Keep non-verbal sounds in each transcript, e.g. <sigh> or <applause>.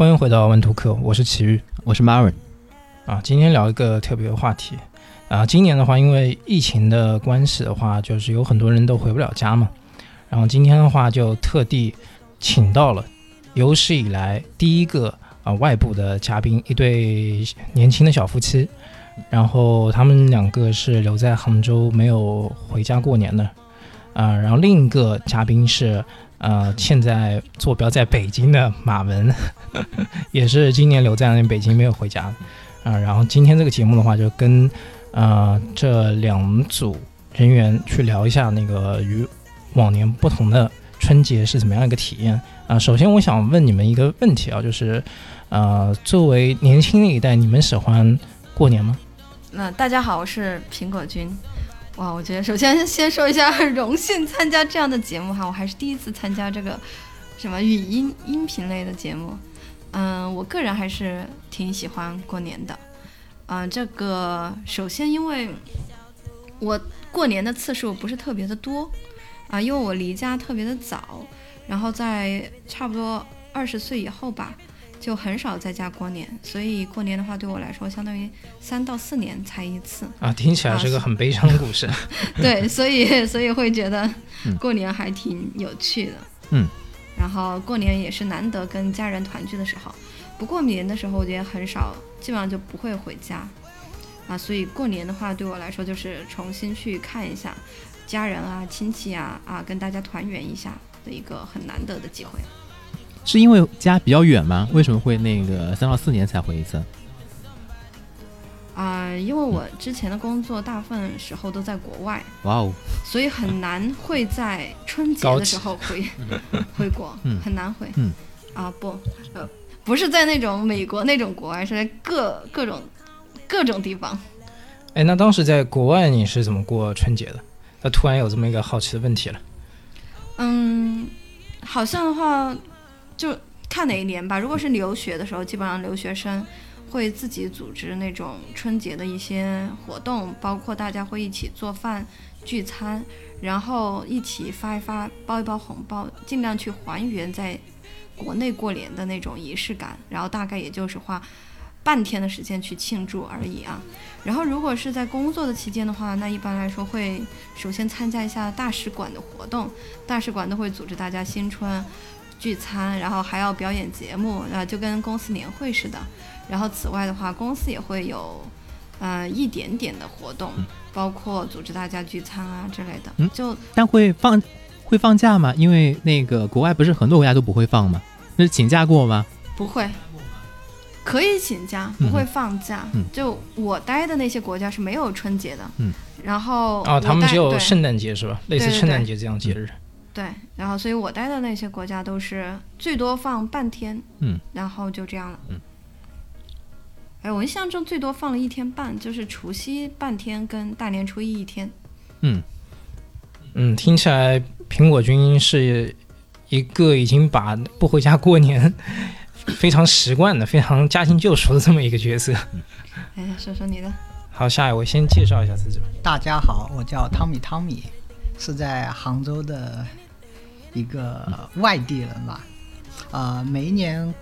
欢迎回到万图课，我是奇遇，我是 Marvin。啊，今天聊一个特别的话题。啊，今年的话，因为疫情的关系的话，就是有很多人都回不了家嘛。然后今天的话，就特地请到了有史以来第一个啊外部的嘉宾，一对年轻的小夫妻。然后他们两个是留在杭州，没有回家过年的。啊，然后另一个嘉宾是呃现在坐标在北京的马文，<laughs> 也是今年留在北京没有回家。啊，然后今天这个节目的话，就跟呃这两组人员去聊一下那个与往年不同的春节是怎么样一个体验啊。首先，我想问你们一个问题啊，就是呃作为年轻的一代，你们喜欢过年吗？那大家好，我是苹果君。哇，我觉得首先先说一下，<laughs> 很荣幸参加这样的节目哈，我还是第一次参加这个什么语音音频类的节目。嗯，我个人还是挺喜欢过年的。嗯，这个首先因为我过年的次数不是特别的多啊，因为我离家特别的早，然后在差不多二十岁以后吧。就很少在家过年，所以过年的话对我来说，相当于三到四年才一次啊。听起来是个很悲伤的故事。<laughs> 对，所以所以会觉得过年还挺有趣的。嗯。然后过年也是难得跟家人团聚的时候，不过年的时候我觉得很少，基本上就不会回家啊。所以过年的话对我来说就是重新去看一下家人啊、亲戚啊啊，跟大家团圆一下的一个很难得的机会。是因为家比较远吗？为什么会那个三到四年才回一次？啊，因为我之前的工作大部分时候都在国外，哇哦，所以很难会在春节的时候回 <laughs> 回国，很难回。嗯，啊不，呃，不是在那种美国那种国外，是在各各种各种地方。哎，那当时在国外你是怎么过春节的？那突然有这么一个好奇的问题了。嗯，好像的话。就看哪一年吧。如果是留学的时候，基本上留学生会自己组织那种春节的一些活动，包括大家会一起做饭、聚餐，然后一起发一发、包一包红包，尽量去还原在国内过年的那种仪式感。然后大概也就是花半天的时间去庆祝而已啊。然后如果是在工作的期间的话，那一般来说会首先参加一下大使馆的活动，大使馆都会组织大家新春。聚餐，然后还要表演节目，啊，就跟公司年会似的。然后此外的话，公司也会有，呃，一点点的活动，包括组织大家聚餐啊之类的。嗯，就但会放会放假吗？因为那个国外不是很多国家都不会放吗？那请假过吗？不会，可以请假，不会放假。嗯，就我待的那些国家是没有春节的。嗯，然后哦，他们只有圣诞节是吧？类似圣诞节这样节日。对，然后所以我待的那些国家都是最多放半天，嗯，然后就这样了，嗯。哎，我印象中最多放了一天半，就是除夕半天跟大年初一一天，嗯，嗯，听起来苹果君是一个已经把不回家过年非常习惯的、非常驾轻就熟的这么一个角色。哎，说说你的。好，下一位先介绍一下自己吧。大家好，我叫汤米，汤米是在杭州的。一个外地人吧，啊，每一年，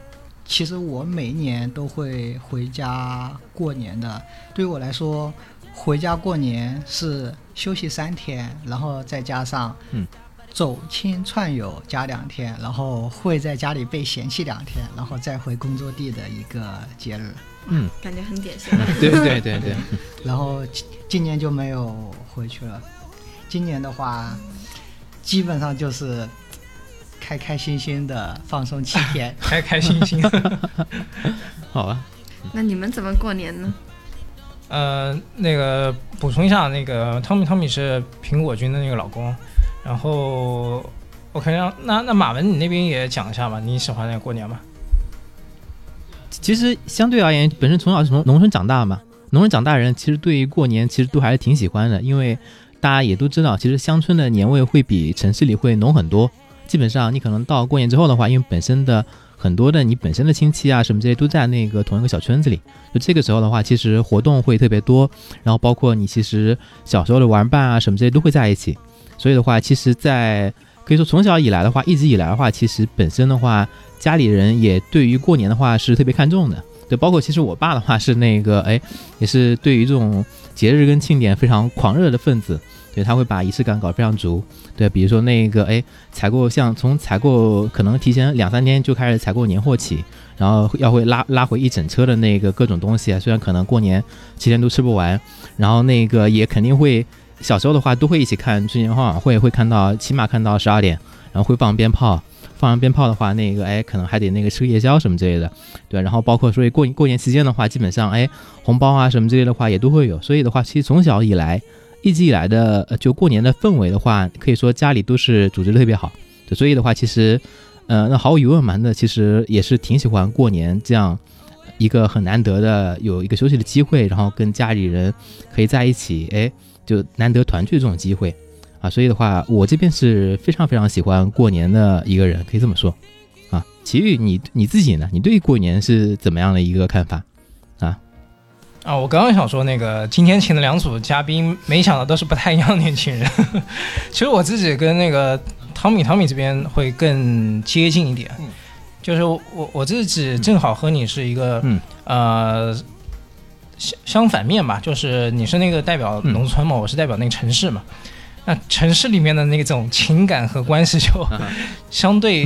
其实我每一年都会回家过年的。对于我来说，回家过年是休息三天，然后再加上嗯，走亲串友加两天，然后会在家里被嫌弃两天，然后再回工作地的一个节日。嗯，感觉很典型。<laughs> 对对对对。然后今年就没有回去了。今年的话。基本上就是开开心心的放松七天，<laughs> 开开心心。<laughs> 好吧。那你们怎么过年呢？呃，那个补充一下，那个汤米汤米是苹果君的那个老公。然后，OK，让那那马文你那边也讲一下吧，你喜欢那个过年吗？其实相对而言，本身从小是从农村长大嘛，农村长大人其实对于过年其实都还是挺喜欢的，因为。大家也都知道，其实乡村的年味会比城市里会浓很多。基本上，你可能到过年之后的话，因为本身的很多的你本身的亲戚啊什么这些都在那个同一个小村子里，就这个时候的话，其实活动会特别多。然后包括你其实小时候的玩伴啊什么这些都会在一起。所以的话，其实，在可以说从小以来的话，一直以来的话，其实本身的话，家里人也对于过年的话是特别看重的。对，包括其实我爸的话是那个，哎，也是对于这种节日跟庆典非常狂热的分子。对，他会把仪式感搞得非常足。对，比如说那个，哎，采购像从采购可能提前两三天就开始采购年货起，然后要会拉拉回一整车的那个各种东西。虽然可能过年期间都吃不完，然后那个也肯定会。小时候的话，都会一起看春节联欢晚会，会看到起码看到十二点，然后会放鞭炮。放完鞭炮的话，那个哎，可能还得那个吃夜宵什么之类的，对。然后包括所以过过年期间的话，基本上哎，红包啊什么之类的话也都会有。所以的话，其实从小以来，一直以来的呃就过年的氛围的话，可以说家里都是组织的特别好。对，所以的话，其实，呃，那毫无疑问嘛，那其实也是挺喜欢过年这样一个很难得的有一个休息的机会，然后跟家里人可以在一起，哎。就难得团聚这种机会，啊，所以的话，我这边是非常非常喜欢过年的一个人，可以这么说，啊，奇遇你你自己呢？你对过年是怎么样的一个看法？啊，啊，我刚刚想说那个今天请的两组嘉宾，没想到都是不太一样的年轻人。<laughs> 其实我自己跟那个汤米汤米这边会更接近一点，就是我我自己正好和你是一个，呃。相相反面吧，就是你是那个代表农村嘛，我是代表那个城市嘛。那城市里面的那种情感和关系就相对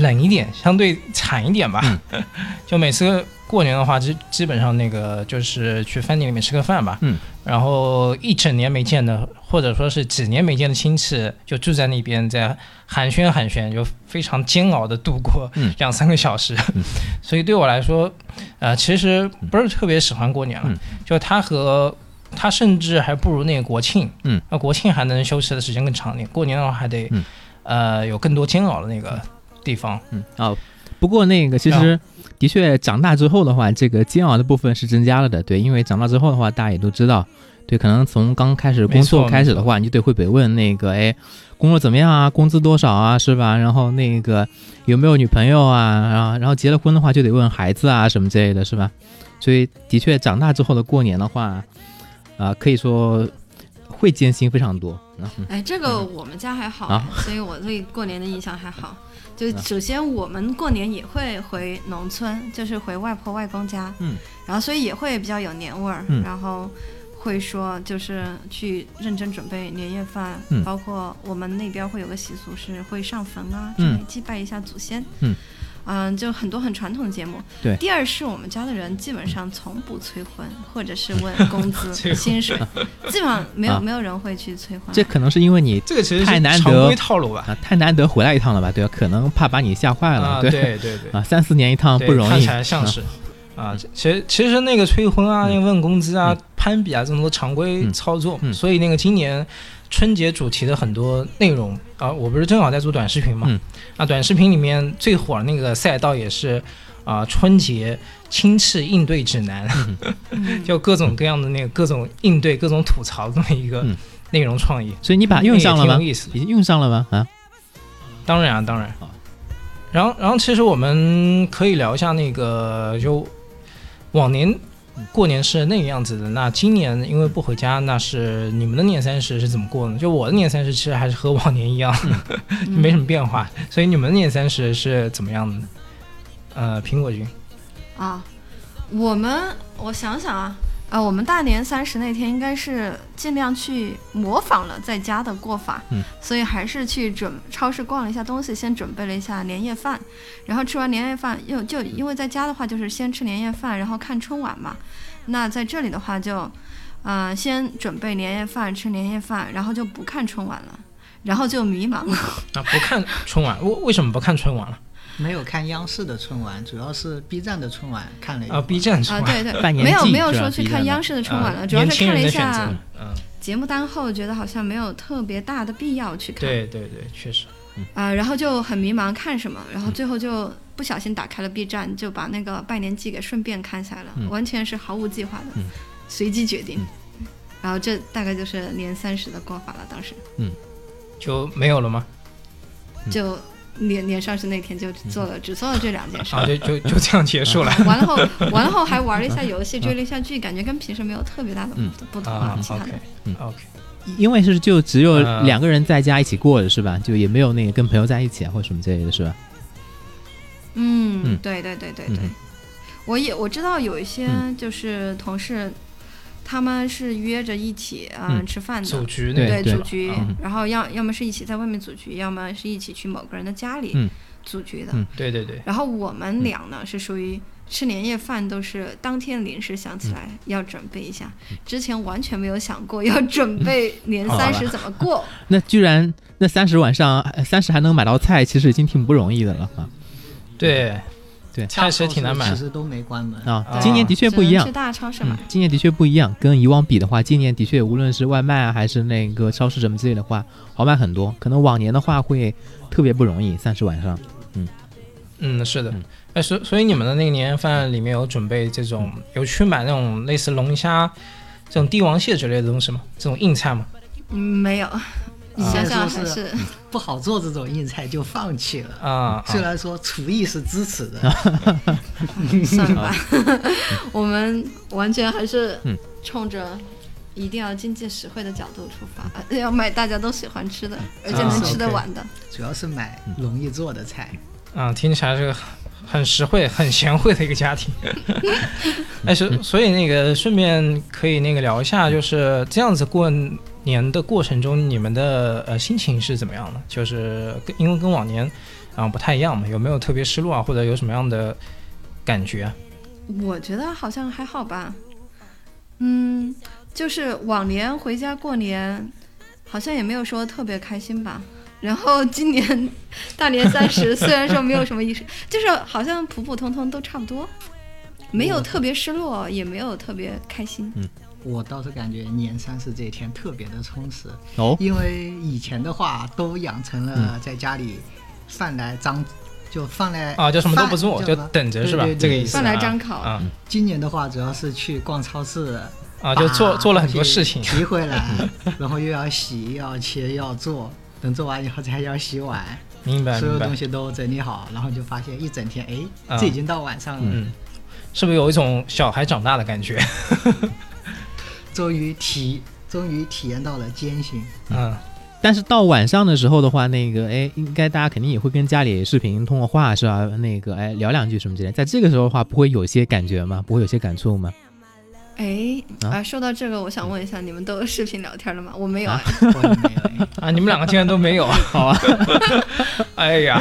冷一点，相对惨一点吧。<laughs> 就每次。过年的话，基基本上那个就是去饭店里面吃个饭吧，嗯，然后一整年没见的，或者说是几年没见的亲戚，就住在那边，在寒暄寒暄，就非常煎熬的度过 <laughs> 两三个小时。<laughs> 所以对我来说，呃，其实不是特别喜欢过年了，就他和他甚至还不如那个国庆，嗯，那国庆还能休息的时间更长点，过年的话还得，呃，有更多煎熬的那个地方，嗯，哦，不过那个其实。的确，长大之后的话，这个煎熬的部分是增加了的。对，因为长大之后的话，大家也都知道，对，可能从刚开始工作开始的话，你就得会被问那个，哎，工作怎么样啊？工资多少啊？是吧？然后那个有没有女朋友啊？然后然后结了婚的话，就得问孩子啊什么之类的，是吧？所以的确，长大之后的过年的话，啊，可以说会艰辛非常多。哎，这个我们家还好，所以我对过年的印象还好。就首先我们过年也会回农村，就是回外婆外公家，嗯，然后所以也会比较有年味儿，然后会说就是去认真准备年夜饭，包括我们那边会有个习俗是会上坟啊，嗯，祭拜一下祖先，嗯。嗯，就很多很传统的节目。对。第二是我们家的人基本上从不催婚，或者是问 <laughs> 工资、薪水，<laughs> 基本上没有没有人会去催婚。这可能是因为你这个其实太难得套路吧？啊，太难得回来一趟了吧？对吧？可能怕把你吓坏了。对对对对。啊，三四年一趟不容易。看起来像是。啊，其实其实那个催婚啊，那个问工资啊、攀比啊，这么多常规操作，所以那个今年。春节主题的很多内容啊，我不是正好在做短视频嘛？啊，短视频里面最火的那个赛道也是啊，春节亲戚应对指南，<laughs> 就各种各样的那个各种应对、各种吐槽这么一个内容创意。所以你把用上了吗？已经用上了吗？啊，当然啊，当然啊。然后，然后其实我们可以聊一下那个，就往年。过年是那个样子的，那今年因为不回家，那是你们的年三十是怎么过呢？就我的年三十其实还是和往年一样，<laughs> 没什么变化。所以你们的年三十是怎么样的呢？呃，苹果君啊，我们我想想啊，呃，我们大年三十那天应该是尽量去模仿了在家的过法，嗯，所以还是去准超市逛了一下东西，先准备了一下年夜饭，然后吃完年夜饭又就因为在家的话就是先吃年夜饭，然后看春晚嘛。那在这里的话，就，呃，先准备年夜饭，吃年夜饭，然后就不看春晚了，然后就迷茫了。啊，不看春晚，为为什么不看春晚了？没有看央视的春晚，主要是 B 站的春晚看了一。啊，B 站春晚。啊，对对，没有没有说去看央视的春晚了，主要是看了一下节目单后，觉得好像没有特别大的必要去看。对对对，确实。啊，然后就很迷茫，看什么？然后最后就。不小心打开了 B 站，就把那个拜年季给顺便看下来了，完全是毫无计划的，随机决定。然后这大概就是年三十的过法了。当时，嗯，就没有了吗？就年年上市那天就做了，只做了这两件事。啊，就就就这样结束了。完了后，完了后还玩了一下 <laughs> 游戏，追了一下剧，感觉跟平时没有特别大的嗯不同啊啊。其他的，OK OK，因为是就只有呃两个人在家一起过的是吧？就也没有那个跟朋友在一起啊或者什么之类的是吧？嗯嗯，对对对对对，嗯我也我知道有一些嗯就是同事，他们是约着一起啊、嗯。吃饭的，组局对那个组局，嗯然后要要么是一起在外面组局，要么是一起去某个人的家里嗯。组局的。嗯。对对对，然后我们俩呢是属于吃年夜饭都是当天临时想起来要准备一下，之前完全没有想过要准备年 <laughs> 三十怎么过。<laughs> 那居然那三十晚上三十还能买到菜，其实已经挺不容易的了啊。对对菜市挺难买其实都没关门。啊！啊今年的确不一样只能去，大超市买嗯。，今年的确不一样，跟以往比的话，今年的确无论是外卖啊，还是那个超市什么之类的话，好买很多。可能往年的话会特别不容易，三十晚上。嗯嗯，是的嗯，哎，所所以你们的那个年夜饭里面有准备这种，有去买那种类似龙虾、这种帝王蟹之类的东西吗？这种硬菜吗？嗯，没有，想想还是是不好做这种硬菜就放弃了。啊，虽然说厨艺是支持的，<laughs> 算了吧。<laughs> 我们完全还是嗯冲着一定要经济实惠的角度出发，呃要买大家都喜欢吃的，而且啊能吃得完的。主要是买容易做的菜。啊，听起来是个很实惠、很贤惠的一个家庭。哎，所所以那个顺便可以那个聊一下，就是这样子过年的过程中，你们的呃心情是怎么样的？就是跟因为跟往年啊、不太一样嘛，有没有特别失落啊，或者有什么样的感觉啊？我觉得好像还好吧，嗯，就是往年回家过年，好像也没有说特别开心吧。然后今年大年三十，虽然说没有什么仪式，就是好像普普通通都差不多，没有特别失落，也没有特别开心。我倒是感觉年三十这一天特别的充实，哦，因为以前的话都养成了在家里饭来张，就饭来啊，就什么都不做，就等着是吧？这个意思。饭来啊张口。啊今年的话主要是去逛超市，啊，就做做了很多事情。提回来，<laughs> 然后又要洗，又要切，又要做，等做完以后才要洗碗，明白所有东。西都整理好，然后就发现一整天，哎，啊。这已经到晚上了，嗯，是不是有一种小孩长大的感觉？<laughs> 终于体终于体验到了艰辛。嗯但是到晚上的时候的话，那个哎，应该大家肯定也会跟家里视频通过话是吧？那个哎，聊两句什么之类。在这个时候的话，不会有些感觉吗？不会有些感触吗？哎，啊啊，说到这个，我想问一下，你们都有视频聊天了吗？我没有。啊哎我没有哎啊，你们两个竟然都没有，好啊，<laughs> 哎呀，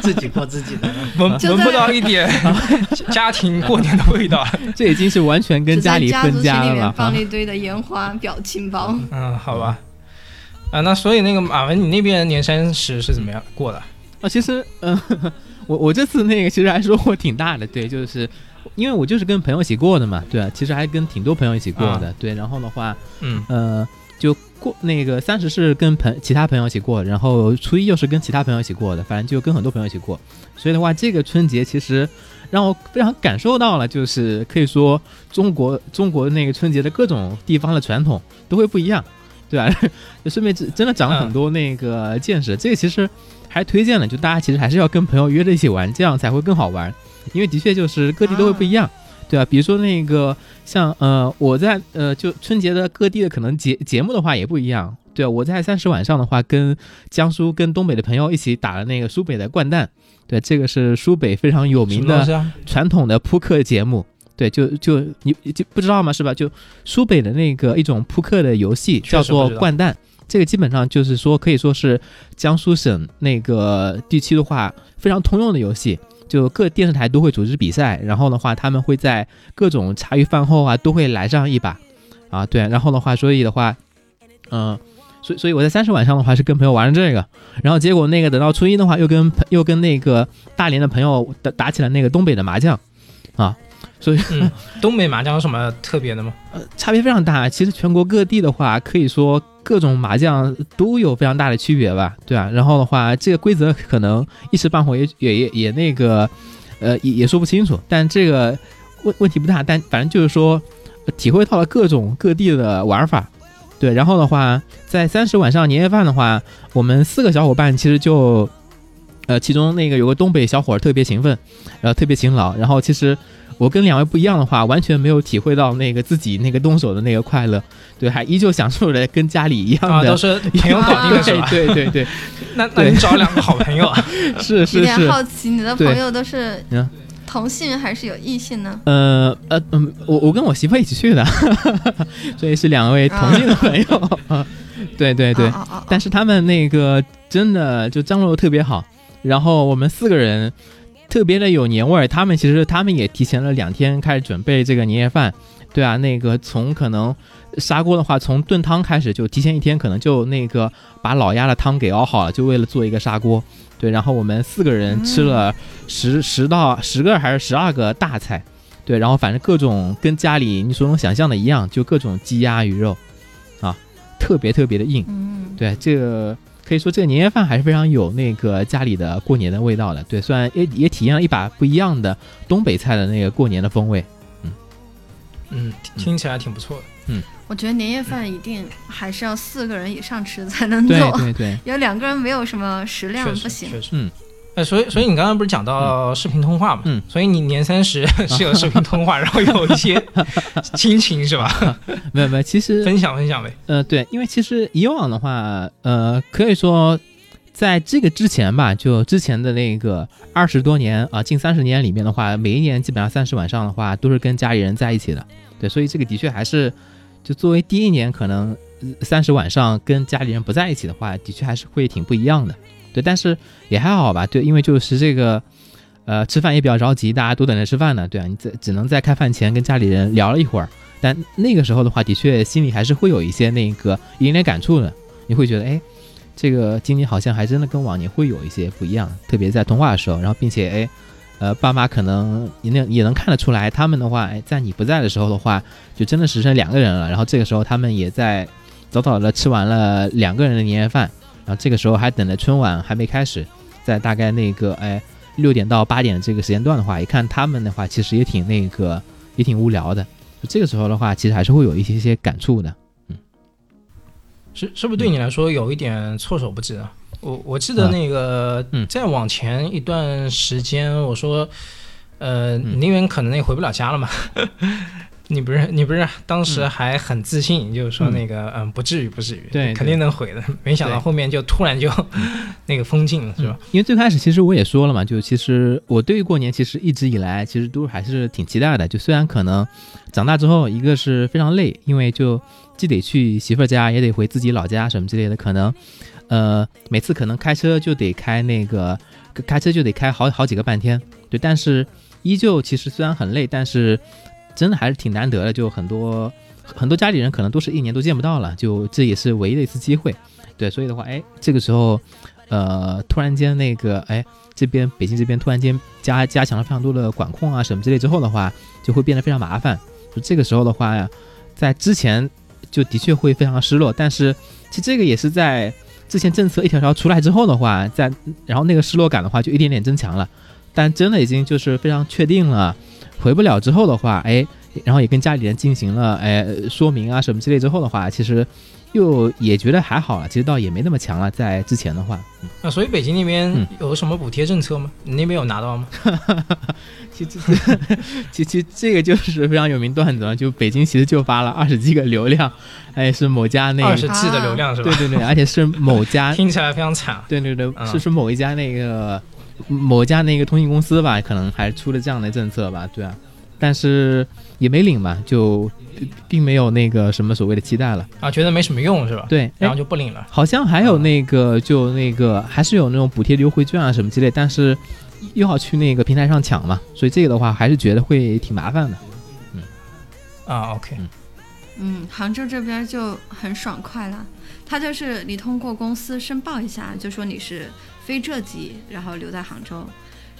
自己过自己的。<laughs> 闻闻不到一点 <laughs> 家庭过年的味道。这已经是完全跟家里分家了吧？放了一堆的烟花表情包。嗯，好吧。啊，那所以那个马文，你那边年三十是怎么样过的？啊，其实，嗯、我我这次那个其实还收获挺大的，对，就是因为我就是跟朋友一起过的嘛，对啊，其实还跟挺多朋友一起过的，对，然后的话，嗯。呃，就过那个三十是跟朋其他朋友一起过，然后初一又是跟其他朋友一起过的，反正就跟很多朋友一起过，所以的话，这个春节其实让我非常感受到了，就是可以说中国中国那个春节的各种地方的传统都会不一样，对吧、<laughs> 就顺便真真的长了很多那个见识，这个其实还推荐了，就大家其实还是要跟朋友约着一起玩，这样才会更好玩，因为的确就是各地都会不一样。对啊？比如说那个像呃，我在呃，就春节的各地的可能节节目的话也不一样。对啊，我在三十晚上的话，跟江苏、跟东北的朋友一起打了那个苏北的掼蛋。对，这个是苏北非常有名的？传统的扑克节目。对，就就你就不知道吗？是吧？就苏北的那个一种扑克的游戏叫做掼蛋，这个基本上就是说可以说是江苏省那个地区的话非常通用的游戏。就各电视台都会组织比赛，然后的话，他们会在各种茶余饭后啊都会来上一把，啊，对，然后的话，所以的话，嗯、所以所以我在三十晚上的话是跟朋友玩这个，然后结果那个等到初一的话又跟朋又跟那个大连的朋友打打起了那个东北的麻将，啊，所以嗯，<laughs> 东北麻将有什么特别的吗？呃差别非常大。其实全国各地的话，可以说各种麻将都有非常大的区别吧，对啊。然后的话，这个规则可能一时半会也也也也那个，呃，也也说不清楚。但这个问问题不大，但反正就是说，体会到了各种各地的玩法。对，然后的话，在三十晚上年夜饭的话，我们四个小伙伴其实就呃，其中那个有个东北小伙特别勤奋，然后特别勤劳，然后其实我跟两位不一样的话，完全没有体会到那个自己那个动手的那个快乐，对，还依旧享受着跟家里一样啊，的，都是 <laughs> 朋友搞定的是吧？对对 <laughs> 对。那那你找两个好朋友啊？<laughs> 是，是有点是。是，好奇，你的朋友都是嗯。同性还是有异性呢？呃呃嗯，我我跟我媳妇一起去的，所以是两位同性的朋友，啊。对对对，但是他们那个真的就张罗的特别好，然后我们四个人特别的有年味儿。他们其实他们也提前了两天开始准备这个年夜饭，对啊，那个从可能砂锅的话，从炖汤开始就提前一天，可能就那个把老鸭的汤给熬好了，就为了做一个砂锅。对，然后我们四个人吃了十十到十个还是十二个大菜，对，然后反正各种跟家里你所能想象的一样，就各种鸡鸭鱼肉，啊，特别特别的硬。嗯，对，这个可以说这个年夜饭还是非常有那个家里的过年的味道的。对，虽然也也体验了一把不一样的东北菜的那个过年的风味。嗯，嗯听起来挺不错的。嗯我觉得年夜饭一定还是要四个人以上吃才能对做，对对，<laughs> 有两个人没有什么食量确实不行。确实，嗯，哎，所以所以你刚刚不是讲到视频通话嘛？嗯所以你年三十 <laughs> 是有 <laughs> 视频通话，然后有一些 <laughs> 亲情是吧？没有没有，其实分享分享呗。呃对，因为其实以往的话，呃，可以说。在这个之前吧，就之前的那个二十多年啊，近三十年里面的话，每一年基本上三十晚上的话，都是跟家里人在一起的。对，所以这个的确还是，就作为第一年，可能三十晚上跟家里人不在一起的话，的确还是会挺不一样的。对，但是也还好吧。对，因为就是这个，呃，吃饭也比较着急，大家都等着吃饭呢。对啊，你只只能在开饭前跟家里人聊了一会儿，但那个时候的话，的确心里还是会有一些那个一点点感触的。你会觉得，哎，这个今年好像还真的跟往年会有一些不一样，特别在通话的时候，然后并且，哎。呃，爸妈可能也能也能看得出来，他们的话，哎，在你不在的时候的话，就真的只剩两个人了。然后这个时候，他们也在早早的吃完了两个人的年夜饭，然后这个时候还等着春晚还没开始，在大概那个哎六点到八点这个时间段的话，一看他们的话，其实也挺那个也挺无聊的。就这个时候的话，其实还是会有一些些感触的。嗯是是不是对你来说有一点措手不及啊？我我记得那个嗯再往前一段时间，我说，呃，嗯宁远可能也回不了家了嘛。你不是你不是当时还很自信，就是说那个嗯不至于不至于，对肯定能毁的。没想到后面就突然就 <laughs> 那个封禁了，是吧？因为最开始其实我也说了嘛，就其实我对于过年其实一直以来其实都还是挺期待的。就虽然可能长大之后，一个是非常累，因为就既得去媳妇儿家，也得回自己老家什么之类的，可能呃每次可能开车就得开那个开车就得开好好几个半天，对，但是依旧其实虽然很累，但是真的还是挺难得的，就很多很多家里人可能都是一年都见不到了，就这也是唯一的一次机会，对，所以的话，哎，这个时候。呃，突然间那个，哎，这边北京这边突然间加加强了非常多的管控啊什么之类之后的话，就会变得非常麻烦。就这个时候的话，在之前就的确会非常失落，但是其实这个也是在之前政策一条条出来之后的话，在然后那个失落感的话就一点点增强了。但真的已经就是非常确定了回不了之后的话，哎，然后也跟家里人进行了哎说明啊什么之类之后的话，其实又也觉得还好了，其实倒也没那么强了。在之前的话，嗯啊，所以北京那边嗯有什么补贴政策吗？你那边有拿到吗？<laughs> 其实，<laughs> 其其实这个就是非常有名段子了，就北京其实就发了二十 G 个流量，哎，是某家那二十个，G 的流量是吧？对对对，而且是某家，<laughs> 听起来非常惨。对对对，嗯是是某一家那个某家那个通信公司吧，可能还出了这样的政策吧，对啊，但是也没领嘛，就并没有那个什么所谓的期待了，啊，觉得没什么用是吧？对，然哎后就不领了。好像还有那个，就那个还是有那种补贴优惠券啊什么之类，但是又要去那个平台上抢嘛，所以这个的话还是觉得会挺麻烦的。嗯啊，OK，嗯，杭州这边就很爽快了，他就是你通过公司申报一下，就说你是非浙籍，然后留在杭州，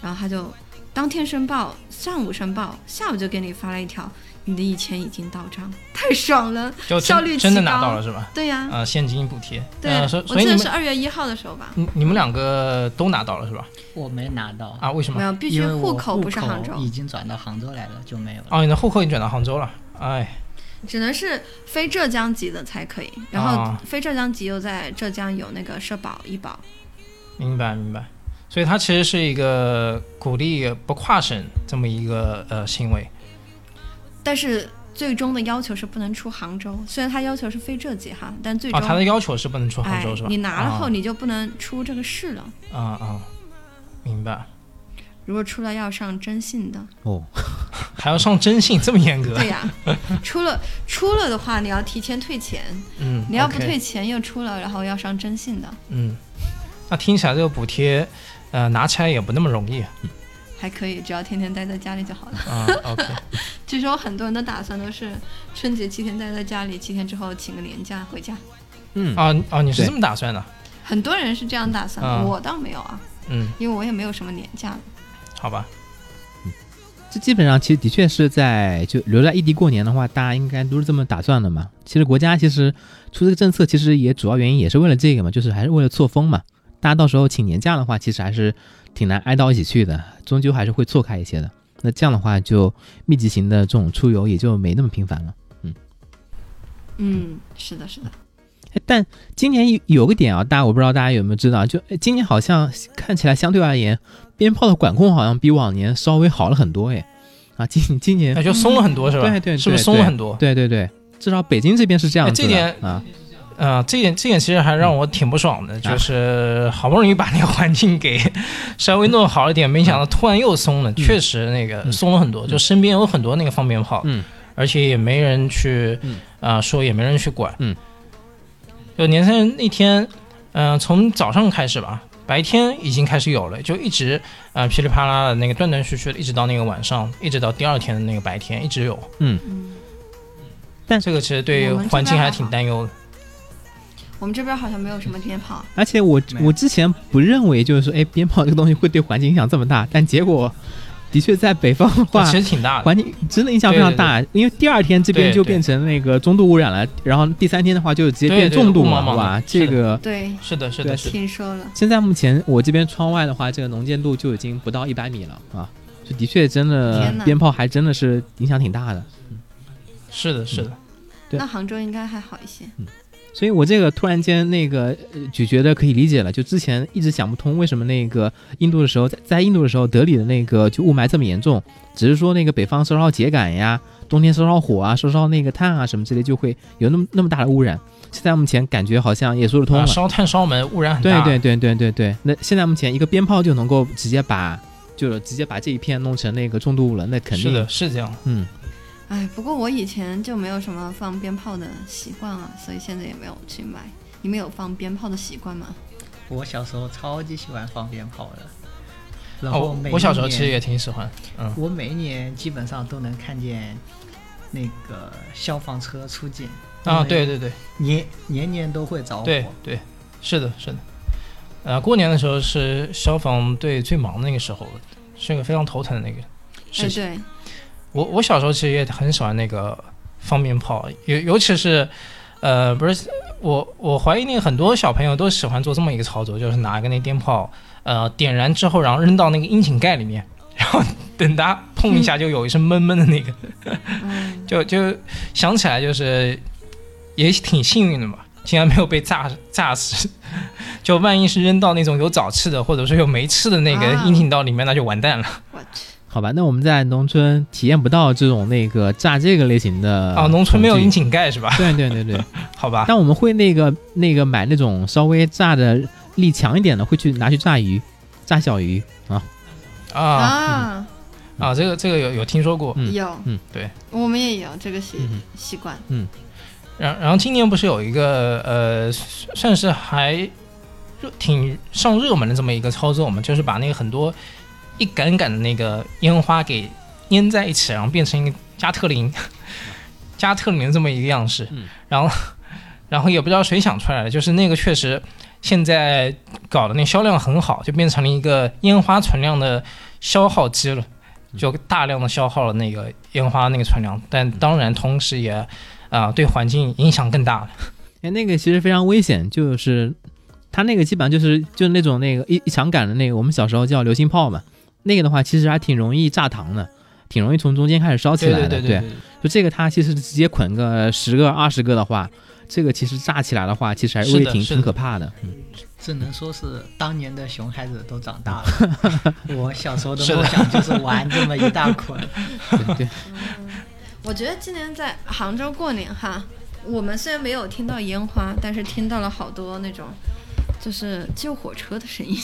然后他就当天申报，上午申报，下午就给你发了一条，你的一千已经到账，太爽了。就效率真真的拿到了是吧？对呀、啊，现金补贴。对，呃所我记得是二月一号的时候吧。你你们两个都拿到了是吧？我没拿到，啊，为什么？没有，必须户口不是杭州，已经转到杭州来了，就没有了。哦，你的户口已经转到杭州了。哎，只能是非浙江籍的才可以。然后啊非浙江籍又在浙江有那个社保、医保。明白明白。所以它其实是一个鼓励不跨省这么一个呃行为。但是最终的要求是不能出杭州，虽然他要求是非浙籍哈，但最终、啊，他的要求是不能出杭州、哎是吧？你拿了后啊你就不能出这个市了，啊啊，明白。如果出了要上征信的。哦，<laughs> 还要上征信，这么严格？对呀、出了出了的话，你要提前退钱，嗯，你要不退钱又出了，然后要上征信的，嗯，那听起来这个补贴，呃，拿起来也不那么容易还可以，只要天天待在家里就好了。啊。OK，<laughs> 据说很多人的打算都是春节七天待在家里，七天之后请个年假回家。嗯，啊啊，你是这么打算的？很多人是这样打算的，啊我倒没有啊，嗯，因为我也没有什么年假。好吧。这基本上其实的确是在就留在异地过年的话，大家应该都是这么打算的嘛。其实国家其实出这个政策，其实也主要原因也是为了这个嘛，就是还是为了错峰嘛。大家到时候请年假的话，其实还是挺难挨到一起去的，终究还是会错开一些的。那这样的话，就密集型的这种出游也就没那么频繁了。嗯，嗯是的，是的。哎但今年有有个点啊，大家我不知道大家有没有知道，就哎今年好像看起来相对而言，鞭炮的管控好像比往年稍微好了很多哎。啊，今今年那就松了很多是吧？对对对是不是松了很多？对对对，至少北京这边是这样子的。哎啊，呃，这点这点其实还让我挺不爽的，啊。就是好不容易把那个环境给 <laughs> 稍微弄好一点，没想到突然又松了，确实那个嗯。松了很多，就身边有很多那个放鞭炮，嗯。而且也没人去嗯。啊、说，也没人去管，嗯，就年三十那天，嗯、从早上开始吧，白天已经开始有了，就一直啊、呃噼里啪啦的那个断断续续的，一直到那个晚上，一直到第二天的那个白天，一直有。嗯，但，这个其实对我们这环境还挺担忧的。我们这边好像没有什么鞭炮。而且我我之前不认为就是说，哎，鞭炮这个东西会对环境影响这么大，但结果的确在北方的话其，实挺大的。环境真的影响非常大。因为第二天这边对对就变成那个中度污染了，然后第三天的话就直接对对变重度了，雾茫茫的哇，这个对，是的，是的，是的。听说了。现在目前我这边窗外的话，这个能见度就已经不到一百米了啊，就的确真的鞭炮还真的是影响挺大的。是的，是的，对那杭州应该还好一些。所以我这个突然间那个呃就觉得可以理解了，就之前一直想不通为什么那个印度的时候，在在印度的时候，德里的那个就雾霾这么严重，只是说那个北方烧烧秸秆呀，冬天烧烧火啊，烧烧那个炭啊什么之类，就会有那么那么大的污染。现在目前感觉好像也说得通啊，了。烧炭烧煤污染很大。对对对对对对，那现在目前一个鞭炮就能够直接把就是直接把这一片弄成那个重度污了，那肯定是的，是这样。嗯哎，不过我以前就没有什么放鞭炮的习惯啊，所以现在也没有去买。你们有放鞭炮的习惯吗？我小时候超级喜欢放鞭炮的，然后哦，我小时候其实也挺喜欢。嗯，我每一年基本上都能看见那个消防车出警啊，对，对对年年年都会着火。对对，是的，是的。呃，过年的时候是消防队最忙的那个时候，是个非常头疼的那个事哎，情。对，我我小时候其实也很喜欢那个放鞭炮，尤尤其是，呃，不是我我怀疑那个很多小朋友都喜欢做这么一个操作，就是拿一个那鞭炮，呃，点燃之后，然后扔到那个窨井盖里面，<laughs> 然后等它碰一下就有一声闷闷的那个，嗯，就就想起来就是也挺幸运的嘛，竟然没有被炸炸死。<laughs> 就万一是扔到那种有沼气的，或者说有煤气的那个啊。窨井道里面，那就完蛋了好吧，那我们在农村体验不到这种那个炸这个类型的啊！农村没有恐惧窨井盖是吧？对对对对，<laughs> 好吧，但我们会那个那个买那种稍微炸的力强一点的，会去拿去炸鱼，炸小鱼啊。啊啊，啊，这个这个有有听说过。嗯有，嗯，对，我们也有这个习嗯习惯嗯。然然后今年不是有一个呃，算是还热挺上热门的这么一个操作嘛，就是把那个很多一杆杆的那个烟花给粘在一起，然后变成一个加特林 <laughs> 加特林这么一个样式。嗯然后 <laughs> 然后也不知道谁想出来的，就是那个确实现在搞的那销量很好，就变成了一个烟花存量的消耗机了。就大量的消耗了那个烟花那个存量，但当然同时也啊、对环境影响更大了。<laughs> 哎，那个其实非常危险，就是它那个基本上就是就是那种那个一一长杆的那个，我们小时候叫流星炮嘛。那个的话其实还挺容易炸膛的，挺容易从中间开始烧起来的。对对对对，就这个它其实直接捆个十个二十个的话，这个其实炸起来的话，其实还是会挺挺可怕的。嗯，只能说是当年的熊孩子都长大了。<laughs> 我小时候的梦想就是玩这么一大捆。对对，我觉得今年在杭州过年哈，我们虽然没有听到烟花，但是听到了好多那种就是救火车的声音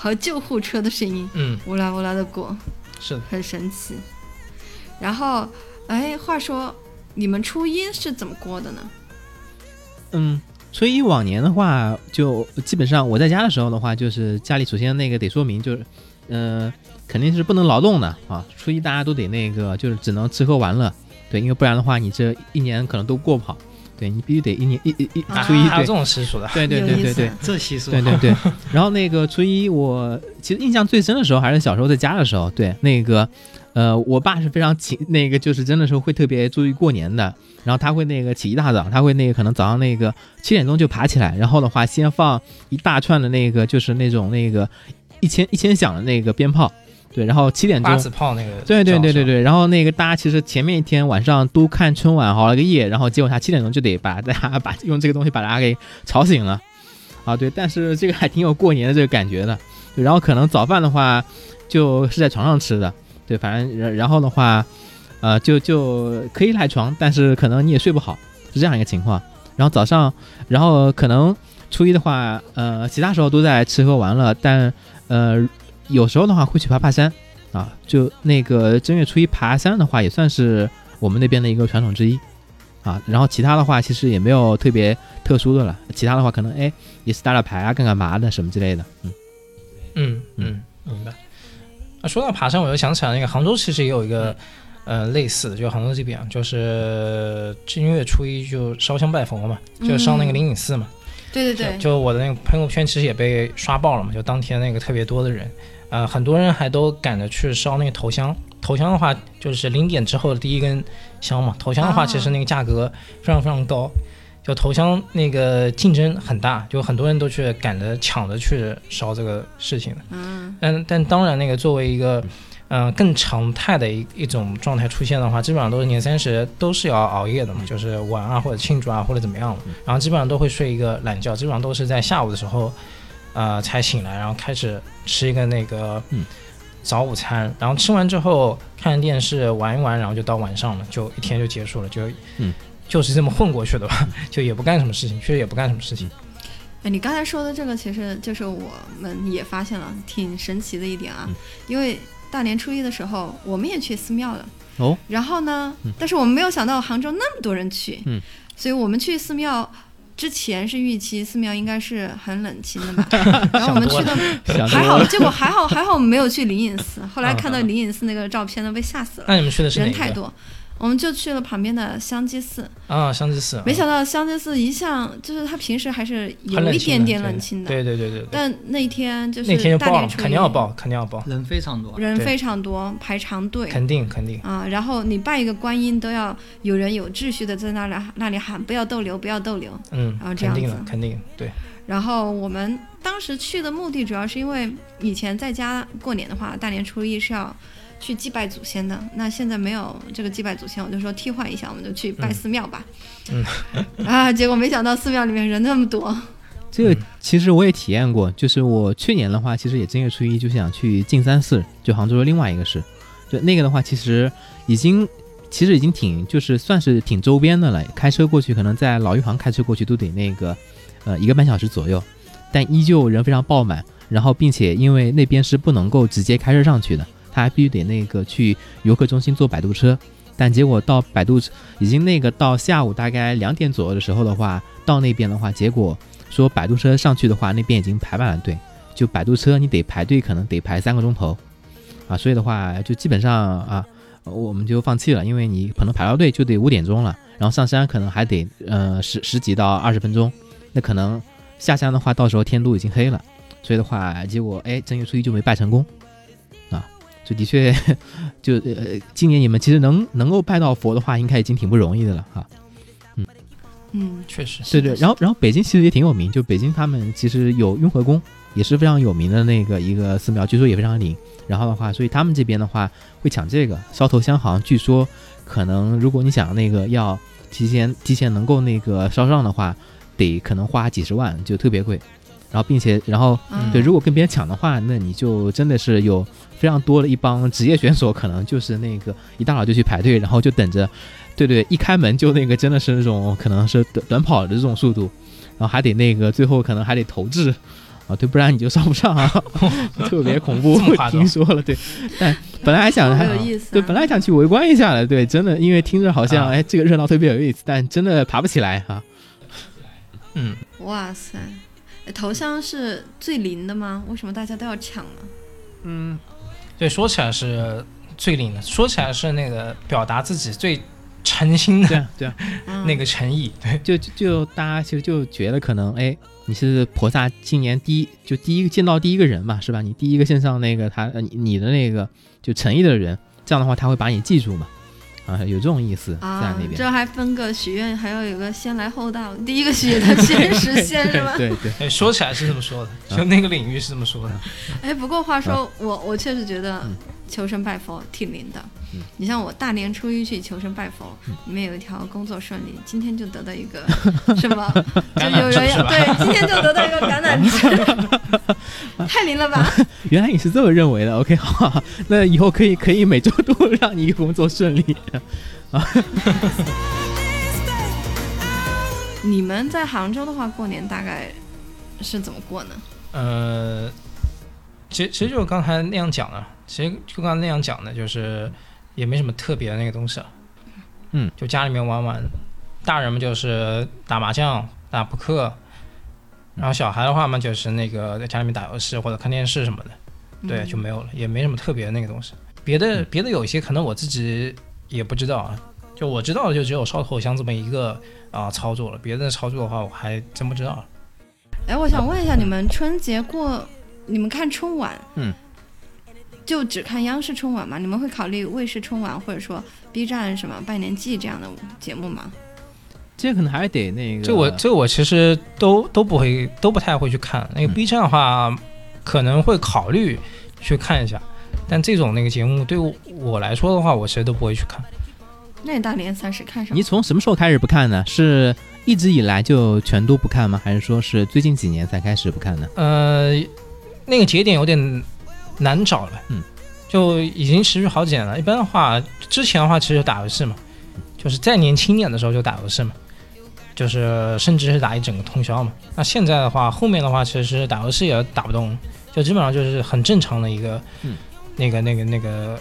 和救护车的声音，嗯，乌拉乌拉的过，是的。很神奇。然后，哎，话说你们初一是怎么过的呢？嗯，初一往年的话，就基本上我在家的时候的话，就是家里首先那个得说明，就是，呃，肯定是不能劳动的啊。初一大家都得那个，就是只能吃喝玩乐，对，因为不然的话，你这一年可能都过不好。对你必须得一年一一一啊初一对。还有这种习俗的，对对对对对，这习俗。对对对，然后那个初一我其实印象最深的时候还是小时候在家的时候，对。那个，呃，我爸是非常起那个就是真的是会特别注意过年的，然后他会那个起一大早，他会那个可能早上那个七点钟就爬起来，然后的话先放一大串的那个就是那种那个一千一千响的那个鞭炮，对，然后七点钟八子炮那个，对对对对对，然后那个大家其实前面一天晚上都看春晚熬了个夜，然后结果他七点钟就得把大家把用这个东西把大家给吵醒了，啊对，但是这个还挺有过年的这个感觉的，对然后可能早饭的话就是在床上吃的，对，反正然然后的话，呃就就可以赖床，但是可能你也睡不好，是这样一个情况，然后早上，然后可能初一的话，呃其他时候都在吃喝玩乐，但呃有时候的话会去爬爬山。啊，就那个正月初一爬山的话，也算是我们那边的一个传统之一，啊，然后其他的话其实也没有特别特殊的了，其他的话可能哎也是打打牌啊，干干嘛的什么之类的，嗯嗯嗯，明白。啊，说到爬山，我又想起来那个杭州其实也有一个呃类似的，就杭州这边啊就是正月初一就烧香拜佛嘛，就上那个灵隐寺嘛。对对对，就我的那个朋友圈其实也被刷爆了嘛，就当天那个特别多的人，呃，很多人还都赶着去烧那个头香。头香的话，就是零点之后的第一根香嘛。头香的话，啊其实那个价格非常非常高，就头香那个竞争很大，就很多人都去赶着抢着去烧这个事情的。嗯，但但当然，那个作为一个嗯、呃更常态的一一种状态出现的话，基本上都是年三十都是要熬夜的嘛，就是玩啊或者庆祝啊或者怎么样的，然后基本上都会睡一个懒觉，基本上都是在下午的时候，呃才醒来，然后开始吃一个那个嗯。早午餐，然后吃完之后看电视玩一玩，然后就到晚上了，就一天就结束了，就嗯。就是这么混过去的吧，<laughs> 就也不干什么事情，确实也不干什么事情。哎，你刚才说的这个，其实就是我们也发现了挺神奇的一点啊，嗯。因为大年初一的时候，我们也去寺庙了。哦，然后呢，嗯。但是我们没有想到杭州那么多人去，嗯，所以我们去寺庙之前是预期寺庙应该是很冷清的嘛，<laughs> 然后我们去的还好，结果还好还好没有去灵隐寺，后来嗯看到灵隐寺那个照片都被吓死了，那你们去的是？人太多。我们就去了旁边的香积寺，啊，香积寺。没想到香积寺一向就是它平时还是有一点点冷清的，对对对对对。但那一天就是那天就爆了，大年初一，肯定要爆，肯定要爆，人非常多，人非常多，排长队肯定肯定。啊。然后你拜一个观音都要有人有秩序的在那里那里喊不要逗留，不要逗留。嗯，然后这样子肯定，肯定对。然后我们当时去的目的主要是因为以前在家过年的话，大年初一是要去祭拜祖先的。那现在没有这个祭拜祖先，我就说替换一下，我们就去拜寺庙吧。嗯 <laughs> 啊，结果没想到寺庙里面人那么多。这个嗯其实我也体验过，就是我去年的话，其实也正月初一就想去径山寺，就杭州的另外一个市，就那个的话，其实已经其实已经挺就是算是挺周边的了，开车过去可能在老余杭开车过去都得那个呃一个半小时左右，但依旧人非常爆满，然后并且因为那边是不能够直接开车上去的，他还必须得那个去游客中心坐摆渡车。但结果到摆渡已经那个到下午大概两点左右的时候的话，到那边的话，结果说摆渡车上去的话，那边已经排满了队，就摆渡车你得排队，可能得排三个钟头，啊，所以的话就基本上啊，我们就放弃了，因为你可能排到队就得五点钟了，然后上山可能还得呃十十几到二十分钟，那可能下山的话，到时候天都已经黑了，所以的话，结果哎正月初一就没拜成功，的确 <laughs> 就呃今年你们其实能能够拜到佛的话，应该已经挺不容易的了哈。嗯，确实。对对，然后然后北京其实也挺有名，就北京他们其实有雍和宫，也是非常有名的那个一个寺庙，据说也非常灵。然后的话，所以他们这边的话会抢这个烧头香，好像据说可能如果你想那个要提前提前能够那个烧上的话，得可能花几十万，就特别贵。然后并且然后嗯。对，如果跟别人抢的话，那你就真的是有非常多的一帮职业选手，可能就是那个一大早就去排队，然后就等着，对对，一开门就那个真的是那种可能是短短跑的这种速度，然后还得那个最后可能还得投掷。啊，对，不然你就上不上啊，<laughs> 特别恐怖听说了，对，但本来还想还有意思、啊。对，本来想去围观一下的，对，真的，因为听着好像、啊。哎，这个热闹特别有意思，但真的爬不起来哈、嗯，哇塞，哎头像是最灵的吗？为什么大家都要抢呢？嗯，对，说起来是最灵的，说起来是那个表达自己最诚心的对啊，<laughs> 对那个诚意。对，就就就大家其实就觉得可能哎，你是菩萨今年第一就第一个见到第一个人嘛，是吧？你第一个献上那个他你的那个就诚意的人，这样的话他会把你记住嘛，啊，有这种意思在啊那，边。这还分个许愿，还要有个先来后到，第一个许的先实现是吧？对对，对，说起来是这么说的，就那个领域是这么说的。哎，不过话说，我我确实觉得嗯求神拜佛挺灵的。嗯你像我大年初一去求神拜佛，嗯里面有一条工作顺利，今天就得到一个 <laughs> 什么，就有人要对，今天就得到一个橄榄 <laughs> 枝，太灵了吧？<laughs> 原来你是这么认为的，OK，好，那以后可以可以每周都让你工作顺利。你们在杭州的话，过年大概是怎么过呢？呃，其实其实就是刚才那样讲的，其实就刚才那样讲的，就是也没什么特别的那个东西了。嗯，就家里面玩玩，大人们就是打麻将、打扑克，然后小孩的话嘛，就是那个在家里面打游戏或者看电视什么的。对，嗯就没有了，也没什么特别的那个东西。别的别的有一些可能我自己也不知道啊，就我知道的就只有烧头香这么一个啊、操作了，别的操作的话我还真不知道。哎，我想问一下，你们春节过，你们看春晚，嗯，就只看央视春晚吗？你们会考虑卫视春晚或者说 B 站什么拜年季这样的节目吗？这可能还得那个，这我这我其实都都不会都不太会去看。那个嗯 B 站的话，可能会考虑去看一下，但这种那个节目对我我来说的话，我其实都不会去看。那你大年三十看什么你？从什么时候开始不看呢？是一直以来就全都不看吗？还是说是最近几年才开始不看呢？呃，那个节点有点难找了，嗯，就已经持续好几年了。一般的话，之前的话其实就打游戏嘛，就是再年轻点的时候就打游戏嘛，就是甚至是打一整个通宵嘛。那现在的话，后面的话其实打游戏也打不动，就基本上就是很正常的一个，嗯，那个那个那个